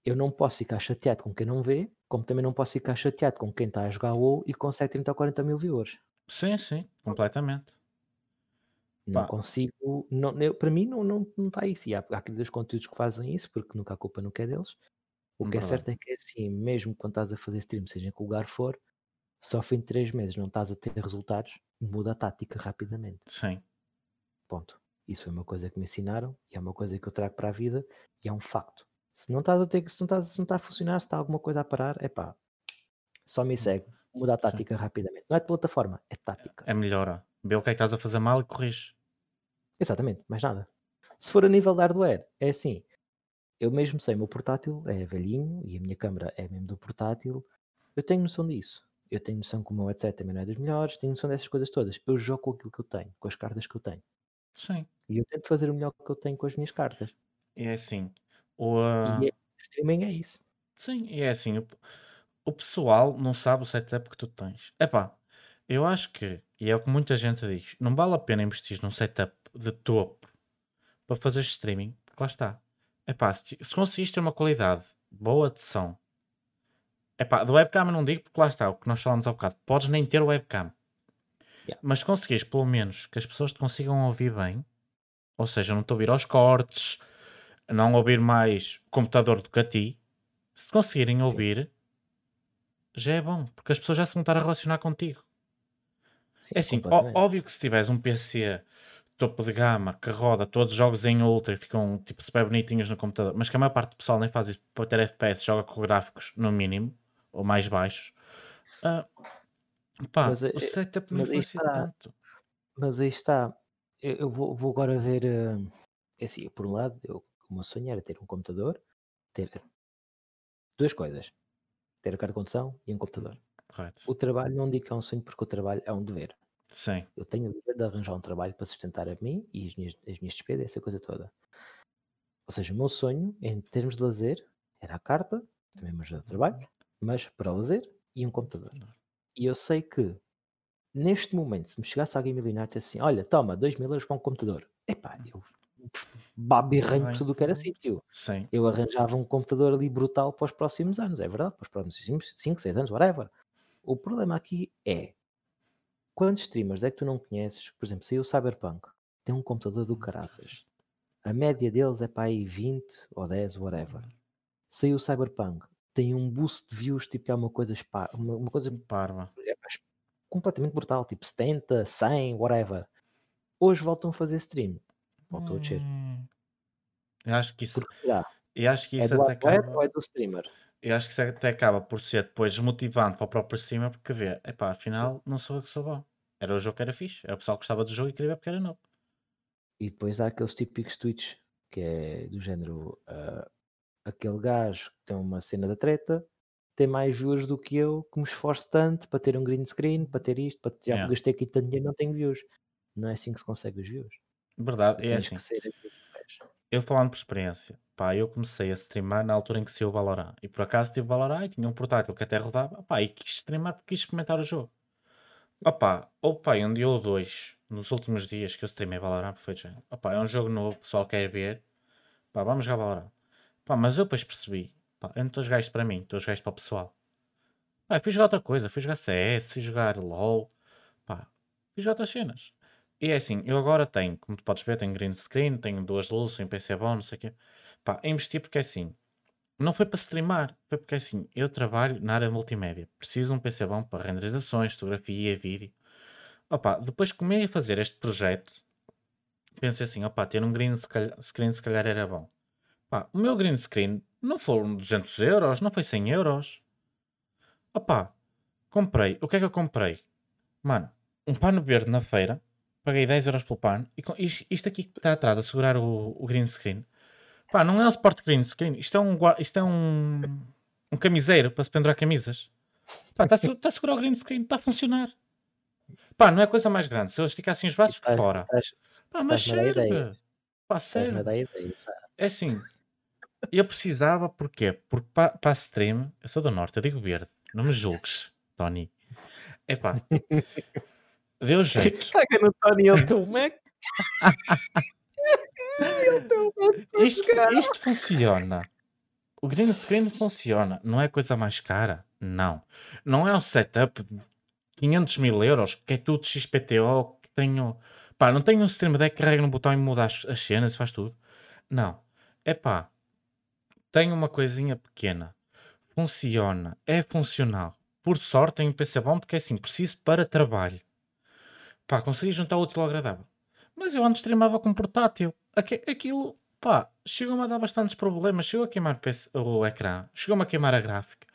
Eu não posso ficar chateado com quem não vê, como também não posso ficar chateado com quem está a jogar WoW e consegue 30 ou 40 mil viewers. sim, sim, completamente. Não Pá, consigo, não, eu- para mim não, não, não está isso. E há, há aqueles conteúdos que fazem isso, porque nunca a culpa nunca é deles. O que é verdade. certo é que é assim, mesmo quando estás a fazer stream, seja em que lugar for, se ao fim de 3 meses não estás a ter resultados, muda a tática rapidamente. Sim, Ponto. Isso foi uma coisa que me ensinaram e é uma coisa que eu trago para a vida e é um facto. Se não estás a ter, se não estás, se não está a funcionar, se está alguma coisa a parar, é pá, só me segue. Muda a sim. tática rapidamente. Não é de plataforma, é tática. É melhor. ó. Vê o que é que estás a fazer mal e corrige. Exatamente, mais nada. Se for a nível de hardware, é assim. Eu mesmo sei, o meu portátil é velhinho e a minha câmera é mesmo do portátil. Eu tenho noção disso. Eu tenho noção que o meu headset também não é das melhores, tenho noção dessas coisas todas. Eu jogo com aquilo que eu tenho, com as cartas que eu tenho. Sim. E eu tento fazer o melhor que eu tenho com as minhas cartas. É assim. O, E ah, é, streaming é isso. sim, e é assim. O, o pessoal não sabe o setup que tu tens. Epá, eu acho que, e é o que muita gente diz, não vale a pena investir num setup de topo para fazer streaming, porque lá está. Epá, se, se conseguires ter uma qualidade boa de som, epá, do webcam eu não digo porque lá está, o que nós falamos há bocado, podes nem ter webcam, Yeah. mas se conseguires pelo menos que as pessoas te consigam ouvir bem, ou seja, não te ouvir aos cortes, não ouvir mais computador do que a ti, se te conseguirem ouvir, já é bom, porque as pessoas já se vão estar a relacionar contigo. Sim, É assim, ó- óbvio que se tiveres um PC topo de gama que roda todos os jogos em ultra e ficam tipo super bonitinhos no computador, mas que a maior parte do pessoal nem faz isso para ter FPS, joga com gráficos no mínimo ou mais baixos. ah, pá, Mas, o eh, setup não influencia está. tanto. Mas aí está. Eu, eu vou, vou agora ver. é assim, por um lado, eu, o meu sonho era ter um computador, ter duas coisas: ter a carta de condução e um computador. Correto. O trabalho não digo que é um sonho, porque o trabalho é um dever. Sim, Eu tenho o dever de arranjar um trabalho para sustentar a mim e as minhas, as minhas despesas, essa coisa toda. Ou seja, o meu sonho, em termos de lazer, era a carta, também me ajuda o trabalho, mas para lazer e um computador. E eu sei que, neste momento, se me chegasse alguém milionário e dissesse assim: Olha, toma, 2 mil euros para um computador, epá, eu babirranho tudo o que era sítio. sim. Eu arranjava um computador ali brutal para os próximos anos, é verdade, para os próximos 5, 6 anos, whatever. O problema aqui é quantos streamers é que tu não conheces? Por exemplo, saiu o Cyberpunk, tem um computador do caraças. A média deles é para aí 20 ou 10, whatever. Saiu o Cyberpunk, tem um boost de views, tipo que é uma coisa, uma, uma coisa Parva. é, completamente brutal, tipo 70, 100, whatever. Hoje voltam a fazer stream, voltou a descer. Hum. Eu acho que isso, Porque será? eu acho que É isso do até acaba. ou é do streamer? Eu acho que isso até acaba por ser depois desmotivante para o próprio streamer porque vê, epá, afinal não sou eu que sou bom. Era o jogo que era fixe, era o pessoal que gostava do jogo e queria ver porque era novo. E depois há aqueles típicos tweets que é do género ah, aquele gajo que tem uma cena da treta tem mais views do que eu que me esforço tanto para ter um green screen, para ter isto, para já Yeah. gastei aqui tanto dinheiro, não tenho views. Não é assim que se consegue os views. Verdade, é tens assim. que ser. Eu falando por experiência, pá, eu comecei a streamar na altura em que saiu o Valorant. E por acaso tive Valorant e tinha um portátil que até rodava, pá, e quis streamar porque quis experimentar o jogo. Opá, pá, um dia ou dois, nos últimos dias que eu streamei Valorant, foi género. Opá, é um jogo novo, o pessoal quer ver, pá, vamos jogar Valorant. Pá, mas eu depois percebi, pá, eu não estou a para mim, estou a jogar para o pessoal. Pá, fui jogar outra coisa, fui jogar CS, fui jogar LOL, pá, fui jogar outras cenas. E é assim, eu agora tenho, como tu podes ver, tenho green screen, tenho duas luzes, tenho PC bom, não sei o quê. Pá, investi porque é assim, não foi para streamar, foi porque é assim, eu trabalho na área multimédia, preciso de um PC bom para renderizações, fotografia, vídeo. Opa, depois comecei a fazer este projeto, pensei assim, opa, ter um green screen se calhar era bom. Pá, o meu green screen não foram 200 euros, não foi 100 euros. Opa, comprei, o que é que eu comprei? Mano, um pano verde na feira, paguei 10 euros pelo pano, e com- isto isto aqui que está atrás a segurar o, o green screen, pá, não é um Sport Green Screen, isto é um, isto é um, um camiseiro para se pendurar camisas. Pá, está está a segurar o green screen, está a funcionar. Pá, não é coisa mais grande, se eu esticar assim os braços Estás- fora. estás- Pá, mas serve. Pá, já. É assim, eu precisava, porquê? Porque para a stream, eu sou do Norte, eu digo verde, não me julgues, Tony. Epá, deu jeito. Caga no Tony, ele tem um Mac. ele tem um Mac Isto, isto funciona. O green screen funciona. Não é coisa mais cara? Não. Não é um setup de 500 mil euros, que é tudo XPTO, que tenho... Pá, não tenho um Stream Deck que carrega no botão e muda as, as cenas e faz tudo. Não. É pá, tenho uma coisinha pequena. Funciona. É funcional. Por sorte tenho um PC bom, porque é assim, preciso para trabalho. Pá, consegui juntar o útil ao agradável. Mas eu antes streamava com portátil. Aquilo, pá, chegou-me a dar bastantes problemas. Chegou a queimar o ecrã. Chegou-me a queimar a gráfica.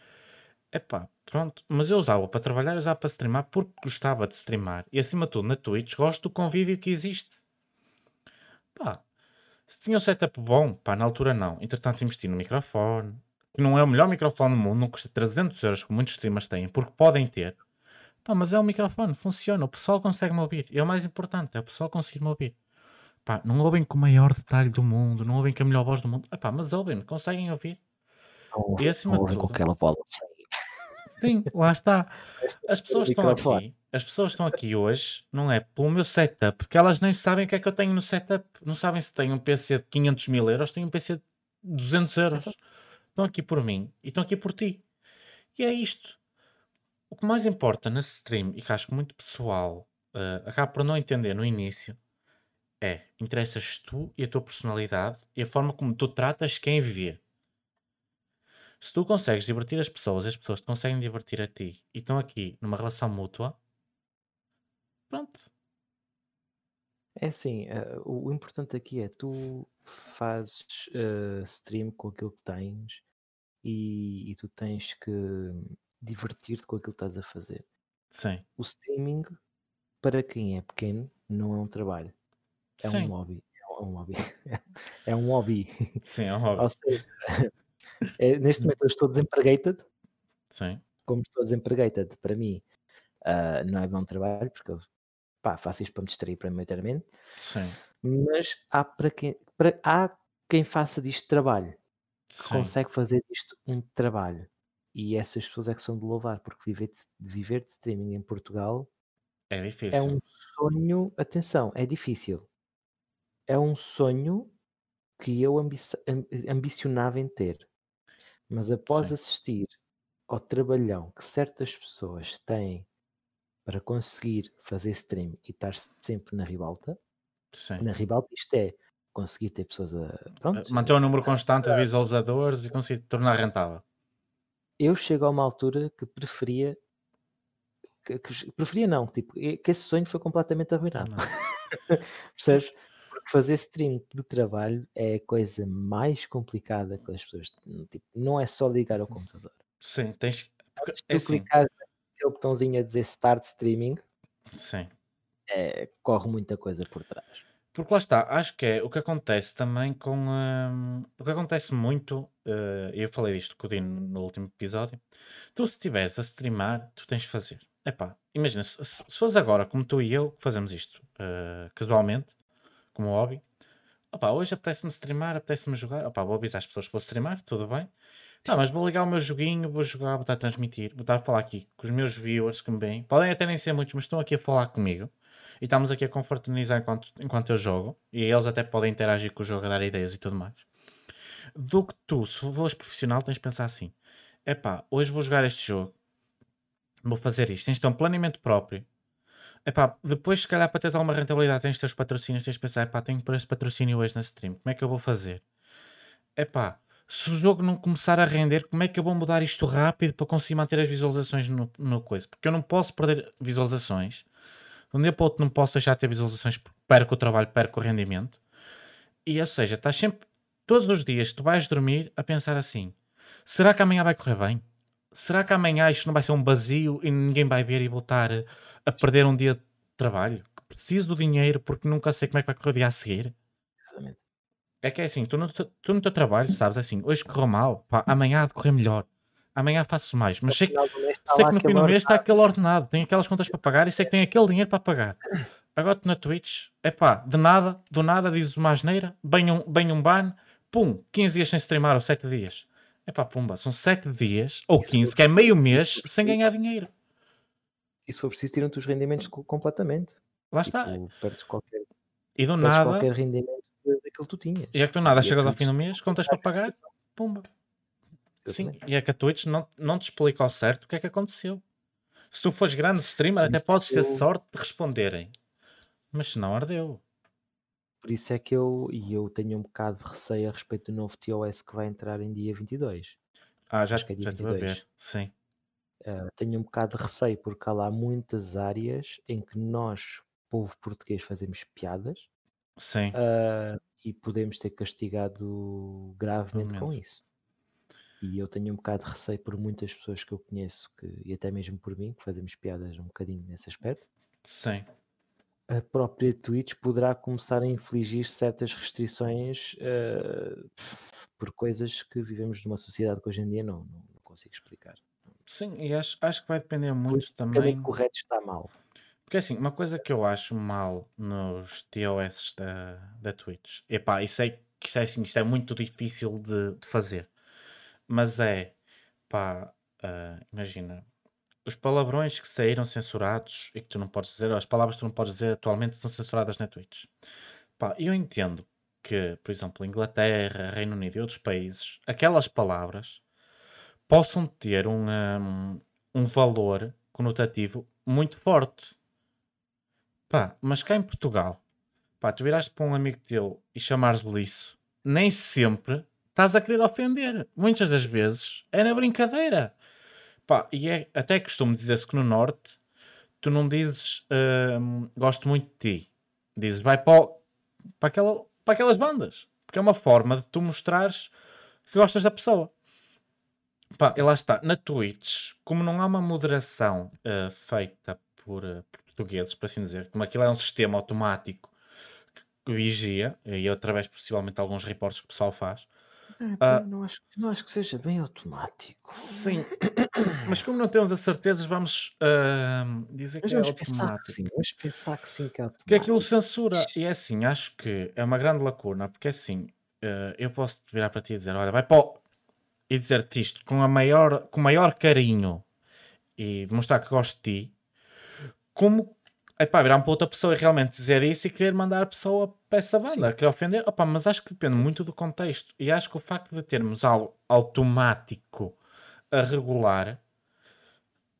Epá, pronto. Mas eu usava para trabalhar, usava para streamar porque gostava de streamar. E acima de tudo, na Twitch, gosto do convívio que existe. Pá, se tinha um setup bom, pá, na altura não. Entretanto, investi no microfone, que não é o melhor microfone do mundo, não custa 300 euros, como muitos streamers têm, porque podem ter. Pá, mas é um microfone, funciona, o pessoal consegue me ouvir. E é o mais importante, é o pessoal conseguir me ouvir. Pá, não ouvem com o maior detalhe do mundo, não ouvem com a melhor voz do mundo. Epá, mas ouvem, conseguem ouvir. Não, E acima não ouvem com aquela bola. sim, lá está. As pessoas estão aqui, as pessoas estão aqui hoje, não é pelo meu setup, porque elas nem sabem o que é que eu tenho no setup. Não sabem se tenho um PC de 500 mil euros, tenho um PC de 200 euros. Estão aqui por mim e estão aqui por ti. E é isto. O que mais importa nesse stream, e que acho que muito pessoal uh, acaba por não entender no início, é interessas tu e a tua personalidade e a forma como tu tratas quem vê. Se tu consegues divertir as pessoas, as pessoas te conseguem divertir a ti e estão aqui numa relação mútua, pronto. É assim, eh, o, importante aqui é tu fazes eh, stream com aquilo que tens e, e tu tens que divertir-te com aquilo que estás a fazer. Sim, O streaming, para quem é pequeno, não é um trabalho, é um sim, hobby. É um hobby. É um hobby. sim, é um hobby. Ou seja, é, neste momento eu estou desempregated, Sim, como estou desempregated, para mim ah, não é bom trabalho, porque eu pá, faço isto para me distrair maioritariamente, sim, mas há, para quem, para, há quem faça disto trabalho, sim. consegue fazer disto um trabalho. E essas pessoas é que são de louvar, porque viver de, viver de streaming em Portugal É é difícil. um sonho, atenção, é difícil. É um sonho que eu ambici- am- ambicionava em ter. Mas após Sim, assistir ao trabalhão que certas pessoas têm para conseguir fazer stream e estar sempre na ribalta, sim. na ribalta isto é conseguir ter pessoas a. Uh, Pronto, Manter um número constante de visualizadores e conseguir tornar rentável. Eu chego a uma altura que preferia. Que, que- preferia não, tipo, que esse sonho foi completamente arruinado. Percebes? Porque fazer stream de trabalho é a coisa mais complicada que as pessoas. Tipo, não é só ligar ao computador. Sim, tens. Antes de É tu assim, clicar naquele botãozinho a dizer Start Streaming, sim. é, corre muita coisa por trás. Porque lá está, acho que é o que acontece também com. hum, o que acontece muito, e eu falei disto com o Dino no último episódio. Tu, se estiveres a streamar, tu tens de fazer. Epá, imagina, se, se fores agora, como tu e eu, que fazemos isto eh, casualmente, como hobby. Opá, hoje apetece-me streamar, apetece-me jogar. Opá, vou avisar as pessoas que vou streamar, tudo bem. Ah, mas vou ligar o meu joguinho, vou jogar, vou estar a transmitir, vou estar a falar aqui com os meus viewers que me veem. Podem até nem ser muitos, mas estão aqui a falar comigo. E estamos aqui a confraternizar enquanto, enquanto eu jogo. E eles até podem interagir com o jogo, dar ideias e tudo mais. Do que tu, se fores profissional, tens de pensar assim: epá, hoje vou jogar este jogo, vou fazer isto. Tens de ter um planeamento próprio. Epá, depois, se calhar, para teres alguma rentabilidade, tens de ter os patrocínios, tens de pensar: epá, tenho pôr este patrocínio hoje na stream, como é que eu vou fazer? Epá, se o jogo não começar a render, como é que eu vou mudar isto rápido para conseguir manter as visualizações no, no coisa? Porque eu não posso perder visualizações. De um dia para o outro não posso deixar de ter visualizações porque perco o trabalho, perco o rendimento. E, ou seja, estás sempre, todos os dias, tu vais dormir a pensar assim: será que amanhã vai correr bem? Será que amanhã isto não vai ser um vazio e ninguém vai ver e vou estar a perder um dia de trabalho? Que Preciso do dinheiro porque nunca sei como é que vai correr o dia a seguir. Exatamente. É que é assim, tu no, teu- tu no teu trabalho, sabes, assim, hoje correu mal, pá, amanhã há de correr melhor, amanhã faço mais, mas sei, que- sei que no fim do mês está aquele ordenado, tem aquelas contas para pagar e sei que tem aquele dinheiro para pagar. Agora tu na Twitch, é pá, de nada, do nada dizes uma asneira, bem um, bem um ban, pum, 15 dias sem streamar ou 7 dias. É pá, pumba, são 7 dias ou E se 15, for que é meio mês sem ganhar dinheiro. E se for preciso, tiram-te os rendimentos co- completamente. Lá está. Tipo, perdes qualquer, E do nada, qualquer rendimento da- daquilo que tu tinhas. e é que do nada E a chegas ao fim do mês, contas para pagar, pumba. Sim, e é que a Twitch não, não te explica ao certo o que é que aconteceu. Se tu fores grande streamer, até podes ter eu- sorte de responderem. Mas se não, ardeu. Por isso é que eu, e eu tenho um bocado de receio a respeito do novo TOS que vai entrar em dia 22. Ah, já, Acho que é dia já estive a 22. ver. Sim. Uh, tenho um bocado de receio porque há lá muitas áreas em que nós, povo português, fazemos piadas Sim. uh, e podemos ser castigado gravemente com isso. E eu tenho um bocado de receio por muitas pessoas que eu conheço que, e até mesmo por mim, que fazemos piadas um bocadinho nesse aspecto. Sim. A própria Twitch poderá começar a infligir certas restrições uh, por coisas que vivemos numa sociedade que hoje em dia não, não, não consigo explicar. Sim, e acho, acho que vai depender muito também. Politicamente correto está mal. Porque assim, uma coisa que eu acho mal nos TOS da, da Twitch, epá, e sei que isto é, assim, isto é muito difícil de, de fazer, mas é, pá, ah, imagina, os palavrões que saíram censurados e que tu não podes dizer, as palavras que tu não podes dizer atualmente são censuradas na Twitch. Pá, eu entendo que, por exemplo, Inglaterra, Reino Unido e outros países, aquelas palavras possam ter um, um, um valor conotativo muito forte. Pá, mas cá em Portugal, pá, tu viraste para um amigo teu e chamares-lhe isso, nem sempre estás a querer ofender. Muitas das vezes é na brincadeira. Pá, e é, até costumo dizer-se que no Norte tu não dizes hum, gosto muito de ti. Dizes vai para, para, aquela, para aquelas bandas. Porque é uma forma de tu mostrares que gostas da pessoa. Pá, e lá está. Na Twitch, como não há uma moderação uh, feita por, uh, por portugueses, por assim dizer, como aquilo é um sistema automático que vigia, e através possivelmente alguns reportes que o pessoal faz, é, uh, não, acho, não acho que seja bem automático. Sim, mas como não temos as certezas, vamos uh, dizer mas que é automático. Pensar que sim, vamos pensar que sim, que é automático. Que aquilo censura, e é assim, acho que é uma grande lacuna, porque é assim, uh, eu posso virar para ti e dizer: olha, vai para o... e dizer-te isto com, a maior, com o maior carinho e demonstrar que gosto de ti, como é pá, virar para outra pessoa e realmente dizer isso e querer mandar a pessoa para essa banda, Sim. querer ofender. Opa, mas acho que depende muito do contexto. E acho que o facto de termos algo automático a regular,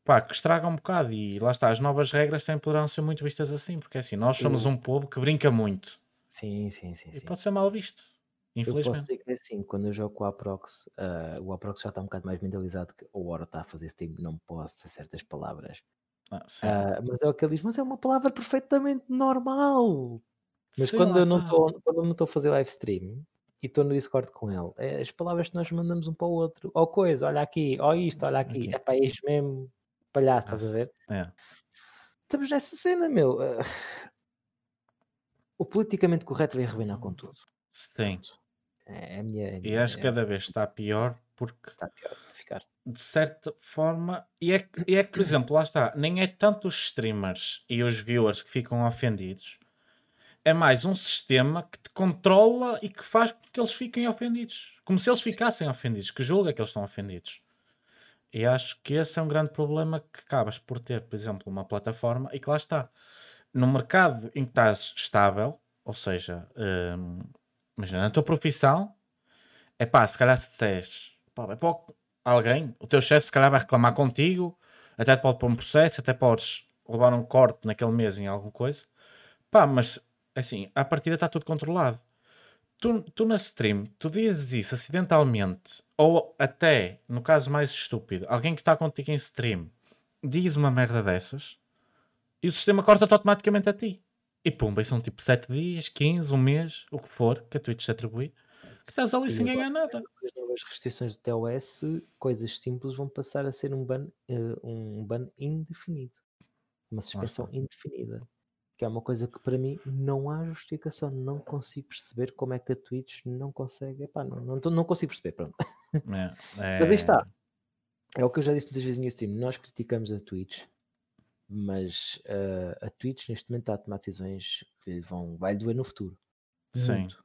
pá, que estraga um bocado. E lá está, as novas regras também poderão ser muito vistas assim, porque assim, nós somos um povo que brinca muito. Sim, sim, sim. E sim. pode ser mal visto. Infelizmente. Eu posso dizer que é assim, quando eu jogo com o Aprox, uh, o Aprox já está um bocado mais mentalizado que o Oro está a fazer Steam, não posso dizer certas palavras. Ah, ah, mas é o que ele diz, mas é uma palavra perfeitamente normal. Mas sim, quando, eu não tô, quando eu não estou a fazer live stream e estou no Discord com ele, é as palavras que nós mandamos um para o outro. Ó oh, coisa, olha aqui, ó oh, isto, olha aqui. É para isto mesmo, palhaço, estás a ver? É. Estamos nessa cena, meu. O politicamente correto vai arrebentar com tudo. Sim. É a minha, é a minha, e acho que cada vez está pior porque. Está pior, vai ficar de certa forma, e é, e é que, por exemplo, lá está, nem é tanto os streamers e os viewers que ficam ofendidos, é mais um sistema que te controla e que faz com que eles fiquem ofendidos. Como se eles ficassem ofendidos, que julga que eles estão ofendidos. E acho que esse é um grande problema que acabas por ter, por exemplo, uma plataforma e que lá está. No mercado em que estás estável, ou seja, hum, imagina, na tua profissão, é pá, se calhar se disseres, pá, vai para alguém, o teu chefe se calhar vai reclamar contigo, até te pode pôr um processo, até podes levar um corte naquele mês em alguma coisa. Pá, mas assim, a partida está tudo controlado. Tu, tu na stream, tu dizes isso acidentalmente, ou até, no caso mais estúpido, alguém que está contigo em stream diz uma merda dessas e o sistema corta-te automaticamente a ti. E pumba, e são tipo 7 dias, 15, um mês, o que for, que a Twitch te atribui que estás ali sem ganhar nada. as novas restrições do TOS, coisas simples vão passar a ser um ban, uh, um ban indefinido. Uma suspensão Nossa. indefinida. Que é uma coisa que para mim não há justificação. Não consigo perceber como é que a Twitch não consegue. Epá, não, não, não consigo perceber. Pronto. É, é... Mas aí está. É o que eu já disse muitas vezes no stream. Nós criticamos a Twitch, mas uh, a Twitch neste momento está a tomar decisões que vão, vai doer no futuro. Sim. Muito.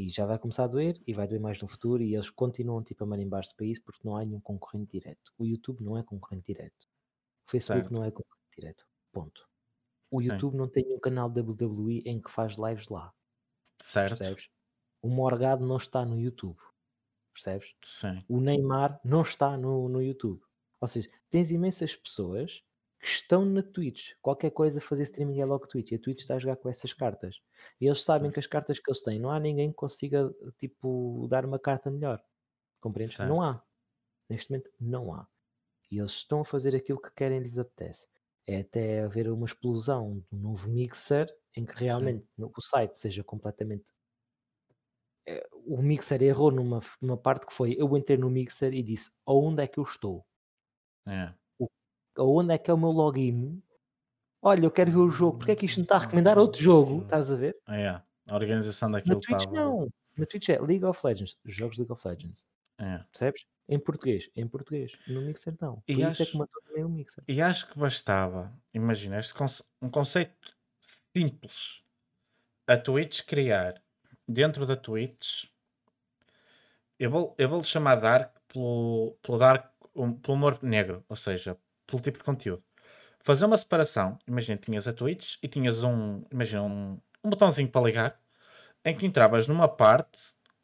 E já vai começar a doer e vai doer mais no futuro e eles continuam tipo a marimbar-se para isso porque não há nenhum concorrente direto. O YouTube não é concorrente direto. O Facebook certo. não é concorrente direto. Ponto. O YouTube Sim. não tem um canal WWE em que faz lives lá. Certo. Percebes? O Morgado não está no YouTube. Percebes? Sim. O Neymar não está no, no YouTube. Ou seja, tens imensas pessoas que estão na Twitch. Qualquer coisa fazer streaming é logo Twitch. E a Twitch está a jogar com essas cartas. E eles sabem Sim. que as cartas que eles têm, não há ninguém que consiga, tipo, dar uma carta melhor. Compreendes? Certo. Não há. Neste momento, não há. E eles estão a fazer aquilo que querem lhes apetece. É até haver uma explosão de um novo mixer em que realmente no, o site seja completamente. É, o mixer errou numa, numa parte que foi eu entrei no mixer e disse aonde é que eu estou. É onde é que é o meu login? Olha, eu quero ver o jogo, porque é que isto não está a recomendar outro jogo? Estás a ver? É, a organização daquilo Na Twitch não. Na Twitch é League of Legends, jogos League of Legends. É. Percebes? Em português, em português. No Mixer não. E isso acho, é que matou também o Mixer. E acho que bastava, imagina, este conce um conceito simples. A Twitch criar dentro da Twitch eu vou, eu vou lhe chamar Dark pelo, pelo Dark um, pelo humor negro, ou seja, pelo tipo de conteúdo. Fazer uma separação, imagina, tinhas a Twitch e tinhas um, imagina, um, um botãozinho para ligar em que entravas numa parte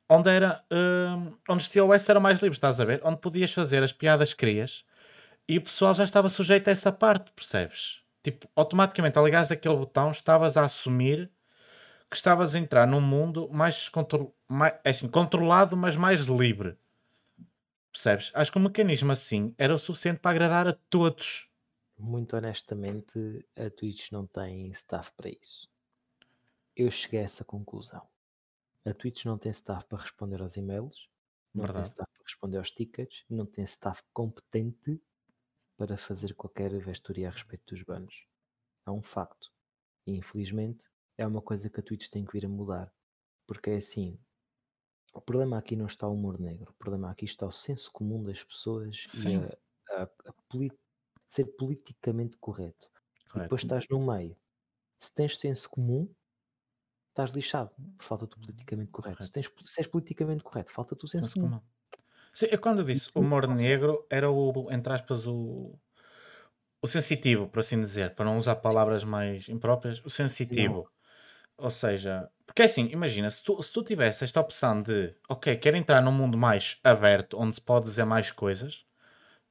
onde era hum, onde os TOS eram mais livres, estás a ver? Onde podias fazer as piadas que querias e o pessoal já estava sujeito a essa parte, percebes? Tipo, automaticamente ao ligares aquele botão, estavas a assumir que estavas a entrar num mundo mais, mais é assim, controlado, mas mais livre. Percebes? Acho que um mecanismo assim era o suficiente para agradar a todos. Muito honestamente, a Twitch não tem staff para isso. Eu cheguei a essa conclusão. A Twitch não tem staff para responder aos e-mails, não Verdade. tem staff para responder aos tickets, não tem staff competente para fazer qualquer vestoria a respeito dos bans. É um facto. E infelizmente é uma coisa que a Twitch tem que vir a mudar. Porque é assim, o problema aqui não está o humor negro, o problema aqui está o senso comum das pessoas Sim. e a, a, a poli ser politicamente correto. E depois Correto. estás no meio. Se tens senso comum, estás lixado. Falta-te o politicamente correto. Se, tens, se és politicamente correto, falta-te o senso, comum. Sim, eu quando disse tu humor negro era o, entre aspas, o, o sensitivo, por assim dizer, para não usar palavras mais impróprias, o sensitivo. Ou seja, porque é assim, imagina, se tu, se tu tivesse esta opção de, ok, quero entrar num mundo mais aberto, onde se pode dizer mais coisas,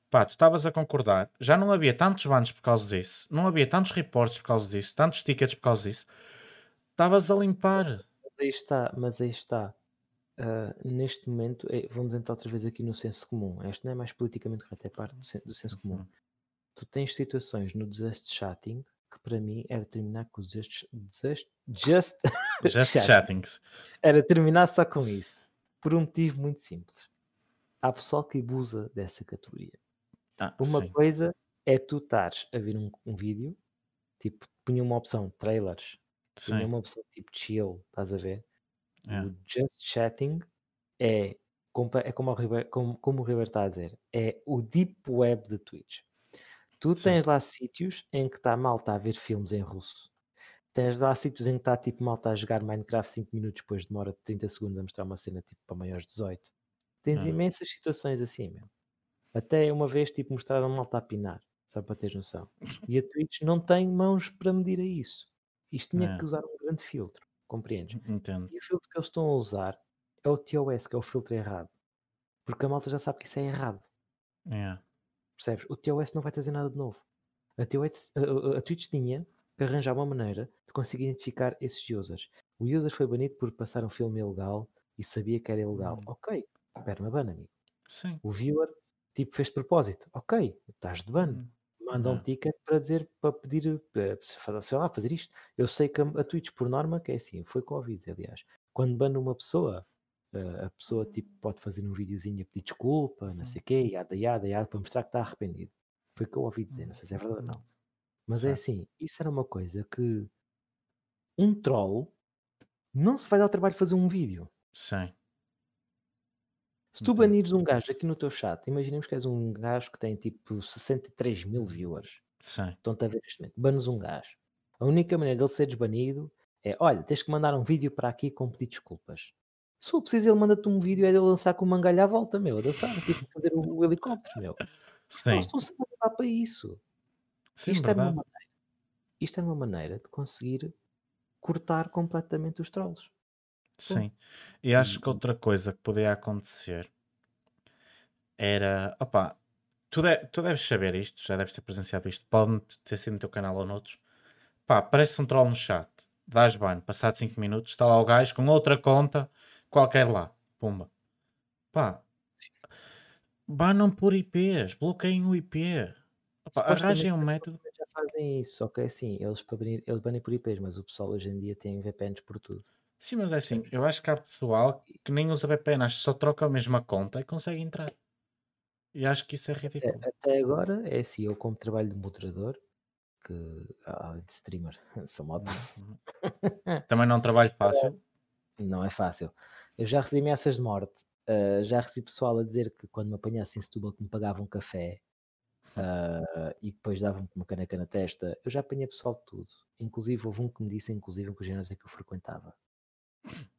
pá, tu estavas a concordar, já não havia tantos bans por causa disso, não havia tantos reportes por causa disso, tantos tickets por causa disso, estavas a limpar. Mas aí está, mas aí está. Ah, neste momento, eh, vamos entrar outra vez aqui no senso comum. Este não é mais politicamente correto, é parte do, sen- do senso comum. Uhum. Tu tens situações no just chatting que para mim era terminar com os just, just, just Just chatting. chattings. Era terminar só com isso. Por um motivo muito simples. Há pessoal que abusa dessa categoria. Ah, Uma sim. coisa é tu estares a ver um, um vídeo, tipo, punha uma opção trailers, punha Sim. uma opção tipo chill, estás a ver? É. O just chatting é, é como, o como, como o River está a dizer, é o deep web de Twitch. Tu Sim. tens lá sítios em que está malta a ver filmes em russo. Tens lá sítios em que está tipo malta a jogar Minecraft 5 minutos, depois demora 30 segundos a mostrar uma cena tipo para maiores de 18. Tens É. imensas situações assim, meu. Até uma vez tipo mostraram malta a pinar, só para teres noção. E a Twitch não tem mãos para medir a isso. Isto tinha É. que usar um grande filtro, compreendes? Entendo. E o filtro que eles estão a usar é o TOS, que é o filtro errado. Porque a malta já sabe que isso é errado. É. Percebes? O TOS não vai trazer nada de novo. A, TOS, a- a Twitch tinha que arranjar uma maneira de conseguir identificar esses users. O user foi banido por passar um filme ilegal e sabia que era ilegal. Hum. Ok, perna ban, amigo. Sim. O viewer, tipo, fez de propósito. Ok, estás de ban. Hum. Manda um ticket para dizer, para pedir, para, fa- sei lá, fazer isto. Eu sei que a, Twitch, por norma, que é assim, foi com aviso, aliás. Quando banda uma pessoa, eh, a pessoa tipo, pode fazer um videozinho a pedir desculpa, não sei o quê, yada, yada, yada, para mostrar que está arrependido. Foi o que eu ouvi dizer, não sei se é verdade ou não. Mas é Certo. assim, isso era uma coisa que um troll não se vai dar o trabalho de fazer um vídeo. Sim. Se tu banires um gajo aqui no teu chat, imaginemos que és um gajo que tem tipo 63 mil viewers. Sim. Estão-te a ver neste momento. Banes um gajo. A única maneira dele ser desbanido é: olha, tens que mandar um vídeo para aqui com pedir desculpas. Se for preciso, ele manda-te um vídeo é de lançar com o mangalho à volta, meu. A dançar, tipo, fazer o, o helicóptero, meu. Sim. Eles estão-se a levar para isso. Sim, isto, era uma maneira, isto era uma maneira de conseguir cortar completamente os trolls. Sim. E acho que outra coisa que podia acontecer era. Opa, tu, de- tu deves saber isto, já deves ter presenciado isto. Pode ter sido no teu canal ou noutros. Pá, aparece um troll no chat, dás ban, passado 5 minutos, está lá o gajo com outra conta qualquer lá. Pumba. Pá, banam por IPs, bloqueiem o IP. Arranjem um método. já fazem isso, só que é assim, eles, para banir, eles banem por IPs, mas o pessoal hoje em dia tem VPNs por tudo. Sim, mas é assim, eu acho que há pessoal que nem usa VPN, acho que só troca a mesma conta e consegue entrar. E acho que isso é Até, ridículo. até agora, é assim, eu como trabalho de moderador, que além de streamer, sou moto, Uhum. Também não é um trabalho fácil. não é fácil. Eu já recebi ameaças de morte, ah, já recebi pessoal a dizer que quando me apanhassem em Setúbal que me pagavam café ah, e depois davam-me uma caneca na testa, eu já apanhei pessoal de tudo. Inclusive, houve um que me disse, inclusive, que o ginásio que eu frequentava.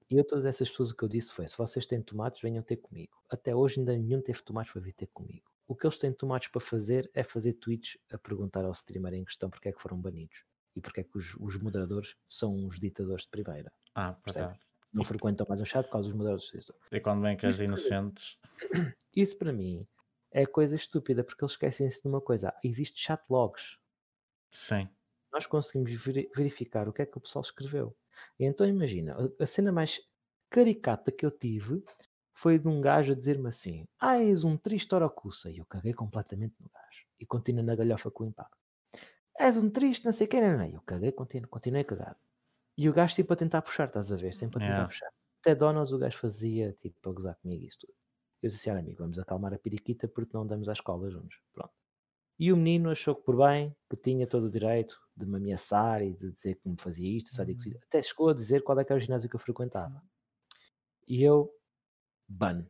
E eu, todas essas pessoas, o que eu disse foi: se vocês têm tomates, venham ter comigo. Até hoje, ainda nenhum teve tomates para vir ter comigo. O que eles têm tomates para fazer é fazer tweets a perguntar ao streamer em questão porque é que foram banidos e porque é que os, os moderadores são os ditadores de primeira. Ah, verdade. não frequentam mais o chat por causa dos moderadores. E quando vem com as inocentes. Isso para mim é coisa estúpida, porque eles esquecem-se de uma coisa. Existe chat logs. Sim. Nós conseguimos verificar o que é que o pessoal escreveu. E então imagina, a cena mais caricata que eu tive foi de um gajo a dizer-me assim: Ah, és um triste orocuça. E eu caguei completamente no gajo. E continuo na galhofa com o impacto. És um triste, não sei quem, não, não. E eu caguei, continuo, continuei a cagar. E o gajo sempre a tentar puxar, estás a ver? Sempre a tentar yeah. puxar. Até Donos o gajo fazia, tipo, para gozar comigo isso tudo. Eu disse assim, amigo, vamos acalmar a periquita porque não andamos à escola juntos. Pronto. E o menino achou que por bem, que tinha todo o direito de me ameaçar e de dizer que me fazia isto, sabe? Uhum. Até chegou a dizer qual é que era o ginásio que eu frequentava. E eu, ban.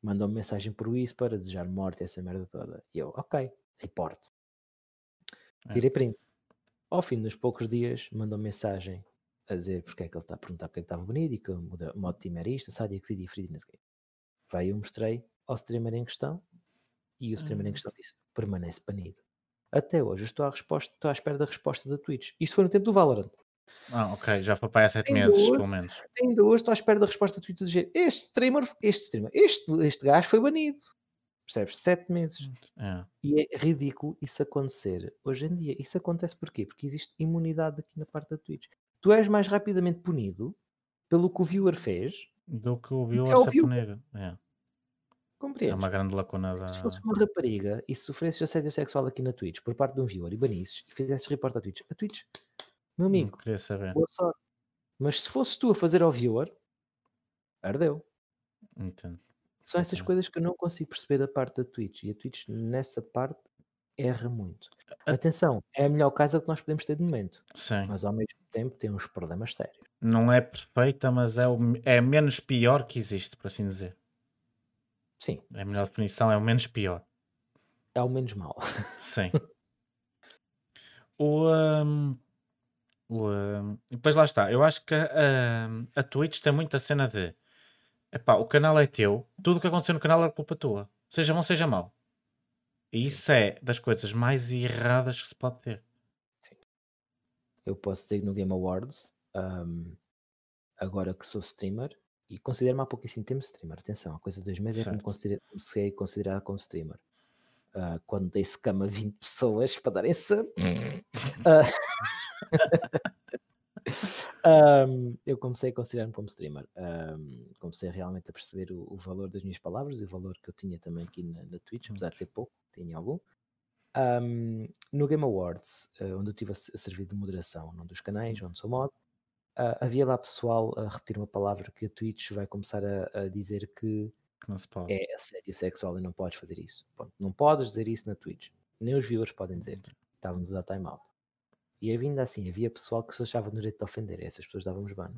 Mandou-me mensagem por isso para desejar morte essa merda toda. E eu, ok, report. É. Tirei print. Ao fim dos poucos dias, mandou mensagem a dizer porque é que ele está a perguntar porque é que estava bonito e que o modo de time era isto, sabe, que se game. Vai, eu mostrei ao streamer em questão e o streamer em hum. questão disse permanece banido. Até hoje estou à, resposta, estou à espera da resposta da Twitch. Isto foi no tempo do Valorant. Ah, ok, já foi para há 7 meses, hoje, pelo menos. Ainda hoje estou à espera da resposta da Twitch a dizer este streamer, este streamer, este, este gajo foi banido. Percebes? 7 meses. É. E é ridículo isso acontecer hoje em dia. Isso acontece porquê? Porque existe imunidade aqui na parte da Twitch. Tu és mais rapidamente punido pelo que o viewer fez do que o viewer é ser punido. É. Compreendes? É uma grande lacuna da. Se fosse uma rapariga e sofresses assédio sexual aqui na Twitch por parte de um viewer e banisses e fizesses report à Twitch, a Twitch, meu amigo, Não queria saber. boa sorte. Mas se fosses tu a fazer ao viewer, ardeu. Entendo. São essas coisas que eu não consigo perceber da parte da Twitch. E a Twitch, nessa parte, erra muito. Atenção, é a melhor casa que nós podemos ter de momento. Sim. Mas ao mesmo tempo tem uns problemas sérios. Não é perfeita, mas é, o, é menos pior que existe, por assim dizer. Sim. É a melhor definição, é o menos pior. É o menos mal. Sim. o, um, o, um, depois lá está. Eu acho que um, a Twitch tem muita cena de epá, o canal é teu, tudo o que aconteceu no canal é culpa tua. Seja bom, seja mau. E Sim. isso é das coisas mais erradas que se pode ter. Sim. Eu posso dizer que no Game Awards, um, agora que sou streamer, e considero-me há pouquíssimo tempo streamer. Atenção, a coisa de dois meses certo. é que me considero, comecei a considerar como streamer. Uh, quando dei cama a 20 pessoas para darem sub. uh, um, eu comecei a considerar-me como streamer. Um, comecei realmente a perceber o, o, valor das minhas palavras e o valor que eu tinha também aqui na, na Twitch, apesar de ser pouco, tinha algum. Um, no Game Awards, uh, onde eu estive a, a servir de moderação num dos canais, onde sou mod, uh, havia lá pessoal a repetir uma palavra que a Twitch vai começar a, a dizer que é assédio sexual e não podes fazer isso. Pronto, não podes dizer isso na Twitch. Nem os viewers podem dizer. Estávamos a dar time-out. E ainda assim, havia pessoal que se achava no direito de ofender. Essas pessoas dávamos ban.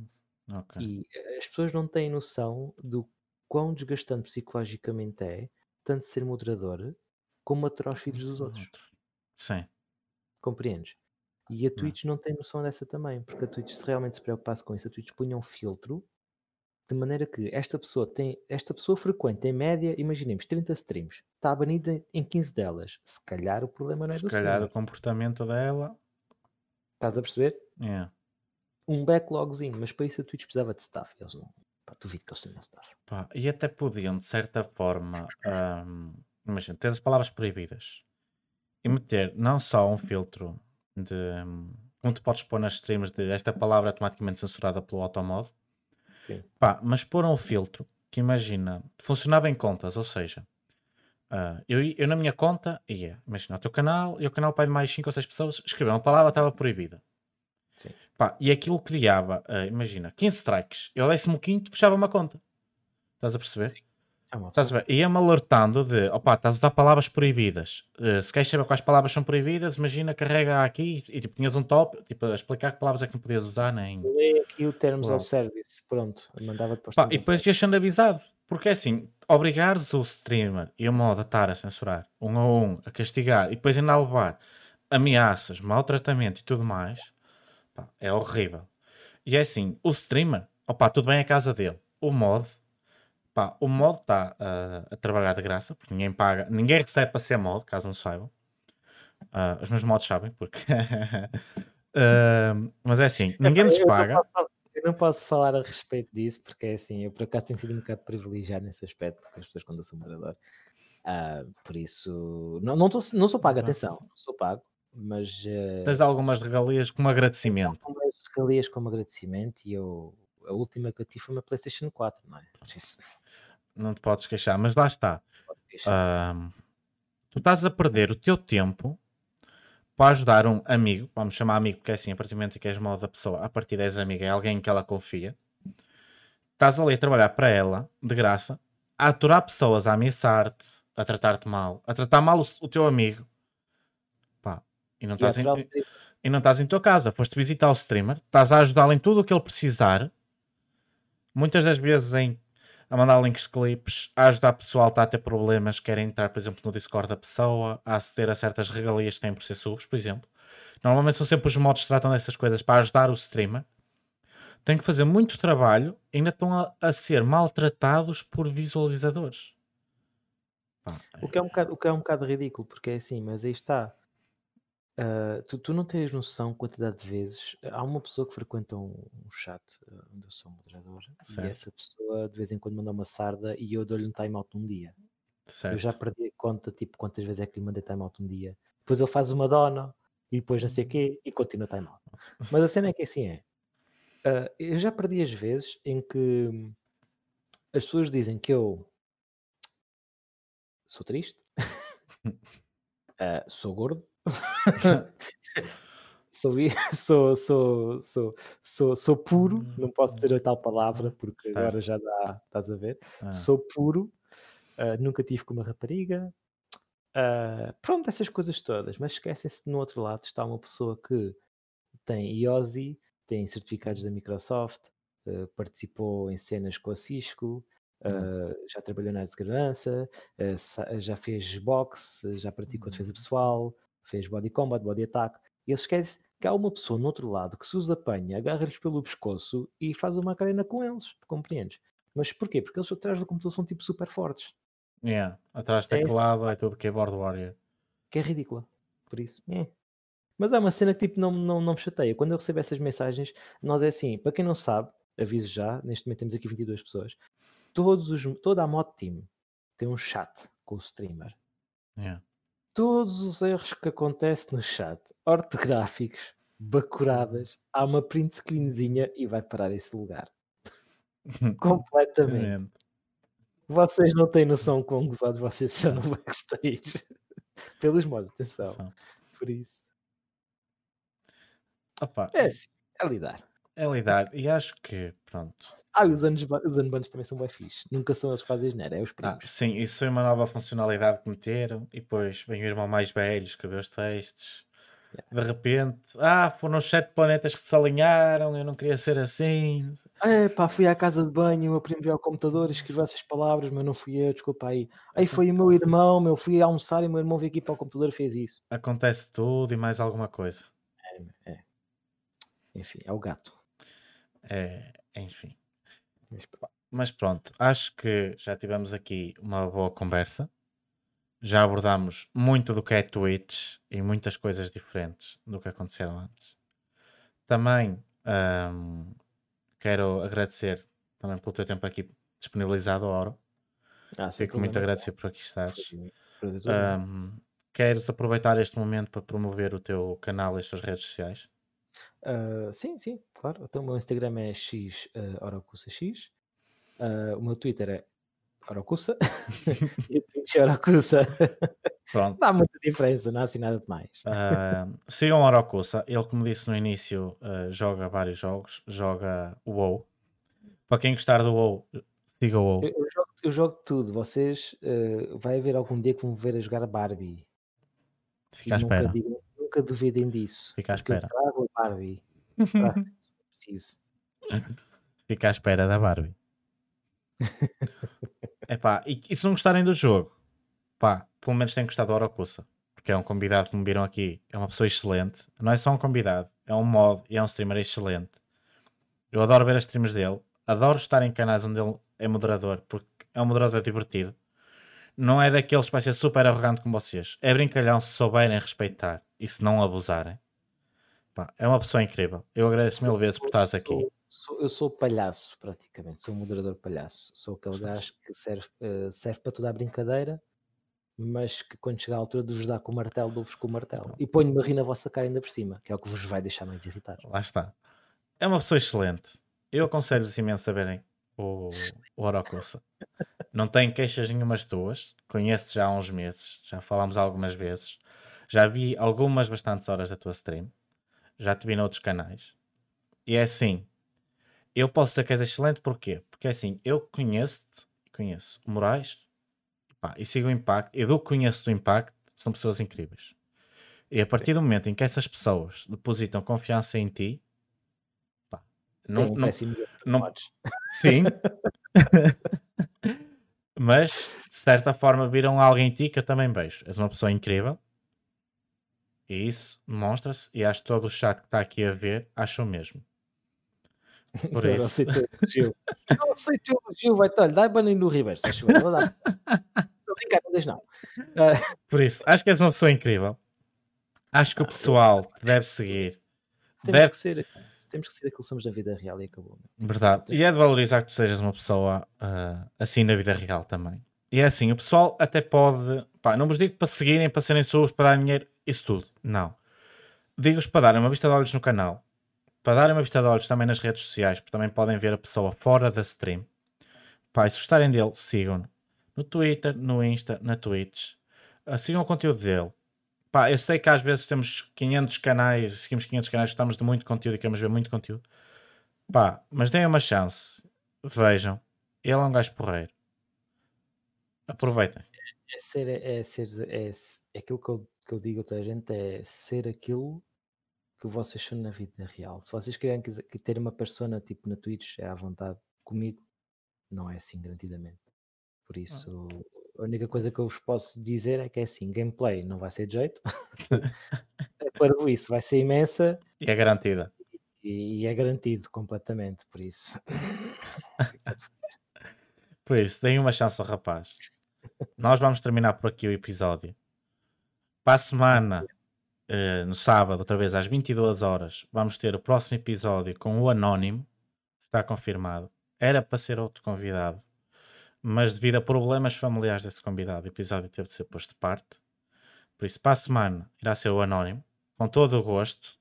Okay. E eh, as pessoas não têm noção do quão desgastante psicologicamente é tanto ser moderador como aturar os filhos dos outros. Sim. Compreendes? E a Twitch não. não tem noção dessa também, porque a Twitch, se realmente se preocupasse com isso, a Twitch punha um filtro de maneira que esta pessoa tem, esta pessoa frequente, em média, imaginemos 30 streams, está banida em 15 delas. Se calhar o problema não é se do Se calhar o comportamento dela. Estás a perceber? É. Um backlogzinho, mas para isso a Twitch precisava de staff. Eles não. Pá, duvido que eles tenham staff. Pá, e até podiam, de certa forma, imagina, ter as palavras proibidas e meter não só um filtro de como tu podes pôr nas streams de esta palavra automaticamente censurada pelo automod. Sim. Pá, mas pôr um filtro que imagina, funcionava em contas, ou seja, uh, eu, eu na minha conta ia, imagina, o teu canal e o canal pai de mais 5 ou 6 pessoas, escrever uma palavra estava proibida. Sim. Pá, e aquilo criava, uh, imagina, 15 strikes, eu 15 fechava uma conta. Estás a perceber? Sim. É Ia-me alertando de, opa, estás a usar palavras proibidas. Uh, se queres saber quais palavras são proibidas, imagina, carrega aqui e tipo, tinhas um top, tipo, a explicar que palavras é que não podias usar, nem... Lê aqui o termos ao service, pronto, mandava depois Pá, E depois ias sendo avisado, porque é assim, obrigares o streamer e o modo a estar a censurar, um a um, a castigar, e depois ainda a levar ameaças, maltratamento e tudo mais, pá, é horrível. E é assim, o streamer, opa, tudo bem a casa dele, o mod Pá, o mod está uh, a trabalhar de graça, porque ninguém paga, ninguém recebe para ser mod, caso não saibam. Uh, os meus mods sabem, porque. uh, mas é assim, ninguém nos paga. Eu não posso falar a respeito disso, porque é assim, eu por acaso tenho sido um bocado privilegiado nesse aspecto, porque as pessoas quando eu sou moderador. Ah, por isso, não, não, tô, não sou pago, atenção, não sou pago, mas uh, Tens algumas regalias como agradecimento. algumas regalias como agradecimento e eu, a última que eu tive foi uma PlayStation 4, não é? Isso, Não te podes queixar, mas lá está. Ahm, tu estás a perder o teu tempo para ajudar um amigo, vamos chamar amigo porque é assim, a partir do momento em que és mal da pessoa, a partir de és amiga, é alguém em que ela confia. Estás ali a trabalhar para ela, de graça, a aturar pessoas, a ameaçar-te, a tratar-te mal, a tratar mal o, o teu amigo. Pá, e não estás em, e não estás em tua casa, foste visitar o streamer, estás a ajudá-lo em tudo o que ele precisar, muitas das vezes em a mandar links de clipes, a ajudar o pessoal que está a ter problemas, querem entrar, por exemplo, no Discord da pessoa, a aceder a certas regalias que têm por ser subs, por exemplo. Normalmente são sempre os modos que tratam dessas coisas para ajudar o streamer. Têm que fazer muito trabalho e ainda estão a, a ser maltratados por visualizadores. Pá, O que, é um bocado, o que é um bocado ridículo, porque é assim, mas aí está. Ah, tu, tu não tens noção quantidade de vezes. Há uma pessoa que frequenta um, um chat ah, onde eu sou moderador Certo. e essa pessoa de vez em quando manda uma sarda e eu dou-lhe um time-out num dia. Eu já perdi a conta, tipo, quantas vezes é que lhe mandei time-out um dia. Depois ele faz uma dona e depois não sei o quê e continua time-out. Mas a cena é que assim é. ah, eu já perdi as vezes em que hum, as pessoas dizem que eu sou triste, ah, sou gordo, sou, sou, sou, sou, sou, sou puro, não posso dizer a tal palavra porque agora Hum, Certo. já dá, estás a ver? Ah, Sou puro, ah, nunca tive com uma rapariga, ah, pronto, essas coisas todas, mas esquecem-se que no outro lado está uma pessoa que tem IOSI, tem certificados da Microsoft, ah, participou em cenas com a Cisco, hum, ah, já trabalhou na área de segurança, sa- já fez boxe, já praticou hum. defesa pessoal, fez body combat, body attack. E eles esquecem que há uma pessoa no outro lado que se os apanha, agarra-lhes pelo pescoço e faz uma carena com eles, compreendes? Mas porquê? Porque eles atrás do computador são tipo super fortes, Yeah. Atrás do É teclado é tudo keyboard warrior. que é ridícula. Por isso, é. Mas há uma cena que tipo não, não, não me chateia. Quando eu recebo essas mensagens, nós é assim, para quem não sabe, aviso já, neste momento temos aqui 22 pessoas, todos os, toda a mod team tem um chat com o streamer. Yeah. Todos os erros que acontecem no chat, ortográficos, bacuradas, há uma print screenzinha e vai parar esse lugar. Completamente. Vocês não têm noção quão gozados vocês são no backstage. Pelos mods, atenção. Por isso. Opa, É assim, é lidar. é lidar. E acho que, pronto. Ah, os anos, os unbans também são bem fixe. Nunca são eles que fazem é os Ah, primos. sim, isso foi uma nova funcionalidade que meteram. E depois vem o irmão mais velho, escreveu os textos. De repente, ah, foram os sete planetas que se alinharam. Eu não queria ser assim. É pá, fui à casa de banho, o meu primo veio ao computador e escreveu essas palavras, mas não fui eu, desculpa aí. Aí foi o meu irmão, meu, fui almoçar e o meu irmão veio aqui para o computador e fez isso. Acontece tudo e mais alguma coisa. É, é. Enfim, é o gato. É, enfim. Mas pronto. Acho que já tivemos aqui uma boa conversa. Já abordámos muito do que é Twitch e muitas coisas diferentes do que aconteceram antes. Também ahm, quero agradecer também pelo teu tempo aqui disponibilizado, Oro. Ah, sem Fico muito agradecido por aqui estares. Prazer meu. Ahm, queres aproveitar este momento para promover o teu canal e as tuas redes sociais? Ah, sim, sim, claro. Então o meu Instagram é x uh, Orocusa X. Ah, o meu Twitter é Orocusa. e o Twitch é Orocusa. Pronto. Não há muita diferença, não há assim nada de mais. Ah, sigam Orocusa. Ele, como disse no início, ah, joga vários jogos. Joga o WoW. Para quem gostar do WoW, siga o WoW. Eu, eu jogo, eu jogo tudo. Vocês uh, vai haver algum dia que vão me ver a jogar Barbie. Fica à espera. digam- nunca duvidem disso. Fica à porque eu espera. trago a Barbie. Preciso. Fica à espera da Barbie. Epá, e, e se não gostarem do jogo, pá, pelo menos têm gostado do Orocusa. Porque é um convidado que me viram aqui. É uma pessoa excelente. Não é só um convidado, é um mod e é um streamer excelente. Eu adoro ver as streams dele. Adoro estar em canais onde ele é moderador, porque é um moderador divertido. Não é daqueles que vai ser super arrogante como vocês. É brincalhão se souberem respeitar e se não abusarem. Pá, é uma pessoa incrível. Eu agradeço mil vezes por estares aqui. Sou- Sou- eu sou palhaço, praticamente. Sou um moderador palhaço. Sou aquele Estás. gajo que serve, eh, serve para toda a brincadeira, mas que quando chegar a altura de vos dar com o martelo, dou-vos com o martelo. E ponho-me a rir na vossa cara ainda por cima, que é o que vos vai deixar mais irritados. Lá está. É uma pessoa excelente. Eu aconselho-vos imenso a verem o, o Orocusa. Não tenho queixas nenhumas tuas. Conheço-te já há uns meses. Já falámos algumas vezes. Já vi algumas bastantes horas da tua stream. Já te vi noutros canais. E é assim. Eu posso dizer que és excelente porquê? Porque é assim, eu conheço-te, conheço o Moraes pá, e sigo o Impacto. E do que conheço do Impacto, são pessoas incríveis. E a partir do momento em que essas pessoas depositam confiança em ti, pá, Não, não, não, não- sim, mas de certa forma viram algo em ti que eu também vejo. És uma pessoa incrível e isso demonstra-se. E acho que todo o chat que está aqui a ver acha o mesmo. Por Não isso. aceito o elogio. Não aceito elogio, vai-te, olha, dá banho no Ribeiro, se vou dar. Estou a brincar, não. Ah, Por isso, acho que és uma pessoa incrível. Acho que o pessoal te deve seguir. temos, Deve- que ser, temos que ser aquilo que somos na vida real e acabou. meu. Verdade. E é de valorizar que tu sejas uma pessoa ah, assim na vida real também. E é assim, o pessoal até pode. Pá, não vos digo para seguirem, para serem suas, para dar dinheiro, isso tudo. Não. Digo-vos para darem uma vista de olhos no canal, para darem uma vista de olhos também nas redes sociais, porque também podem ver a pessoa fora da stream. Pá, se gostarem dele, sigam-no. No Twitter, no Insta, na Twitch. Ah, sigam o conteúdo dele. Pá, eu sei que às vezes temos 500 canais, seguimos 500 canais, gostamos de muito conteúdo e queremos ver muito conteúdo. Pá, mas deem uma chance. Vejam. Ele é um gajo porreiro. Aproveitem. É ser, é ser, é, é aquilo que eu, que eu digo a toda a gente, é ser aquilo que vocês são na vida real. Se vocês querem que, ter uma persona tipo na Twitch, é à vontade comigo, não é assim garantidamente. Por isso, a única coisa que eu vos posso dizer é que é assim, gameplay não vai ser de jeito. é para isso, vai ser imensa E é garantida. e, e é garantido completamente, por isso. Por isso, deem uma chance ao rapaz. Nós vamos terminar por aqui o episódio. Para a semana, eh, no sábado, outra vez às 22 horas, vamos ter o próximo episódio com o Anónimo. Está confirmado. Era para ser outro convidado, mas devido a problemas familiares desse convidado, o episódio teve de ser posto de parte. Por isso, para a semana, irá ser o Anónimo, com todo o gosto.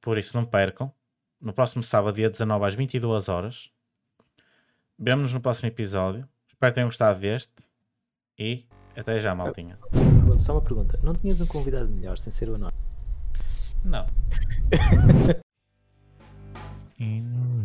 Por isso, não percam. No próximo sábado, dia 19 às 22 horas. Vemo-nos no próximo episódio. Espero que tenham gostado deste. E até já, maltinha. Pergunta- Só uma pergunta: não tinhas um convidado melhor sem ser o anónimo? Não. No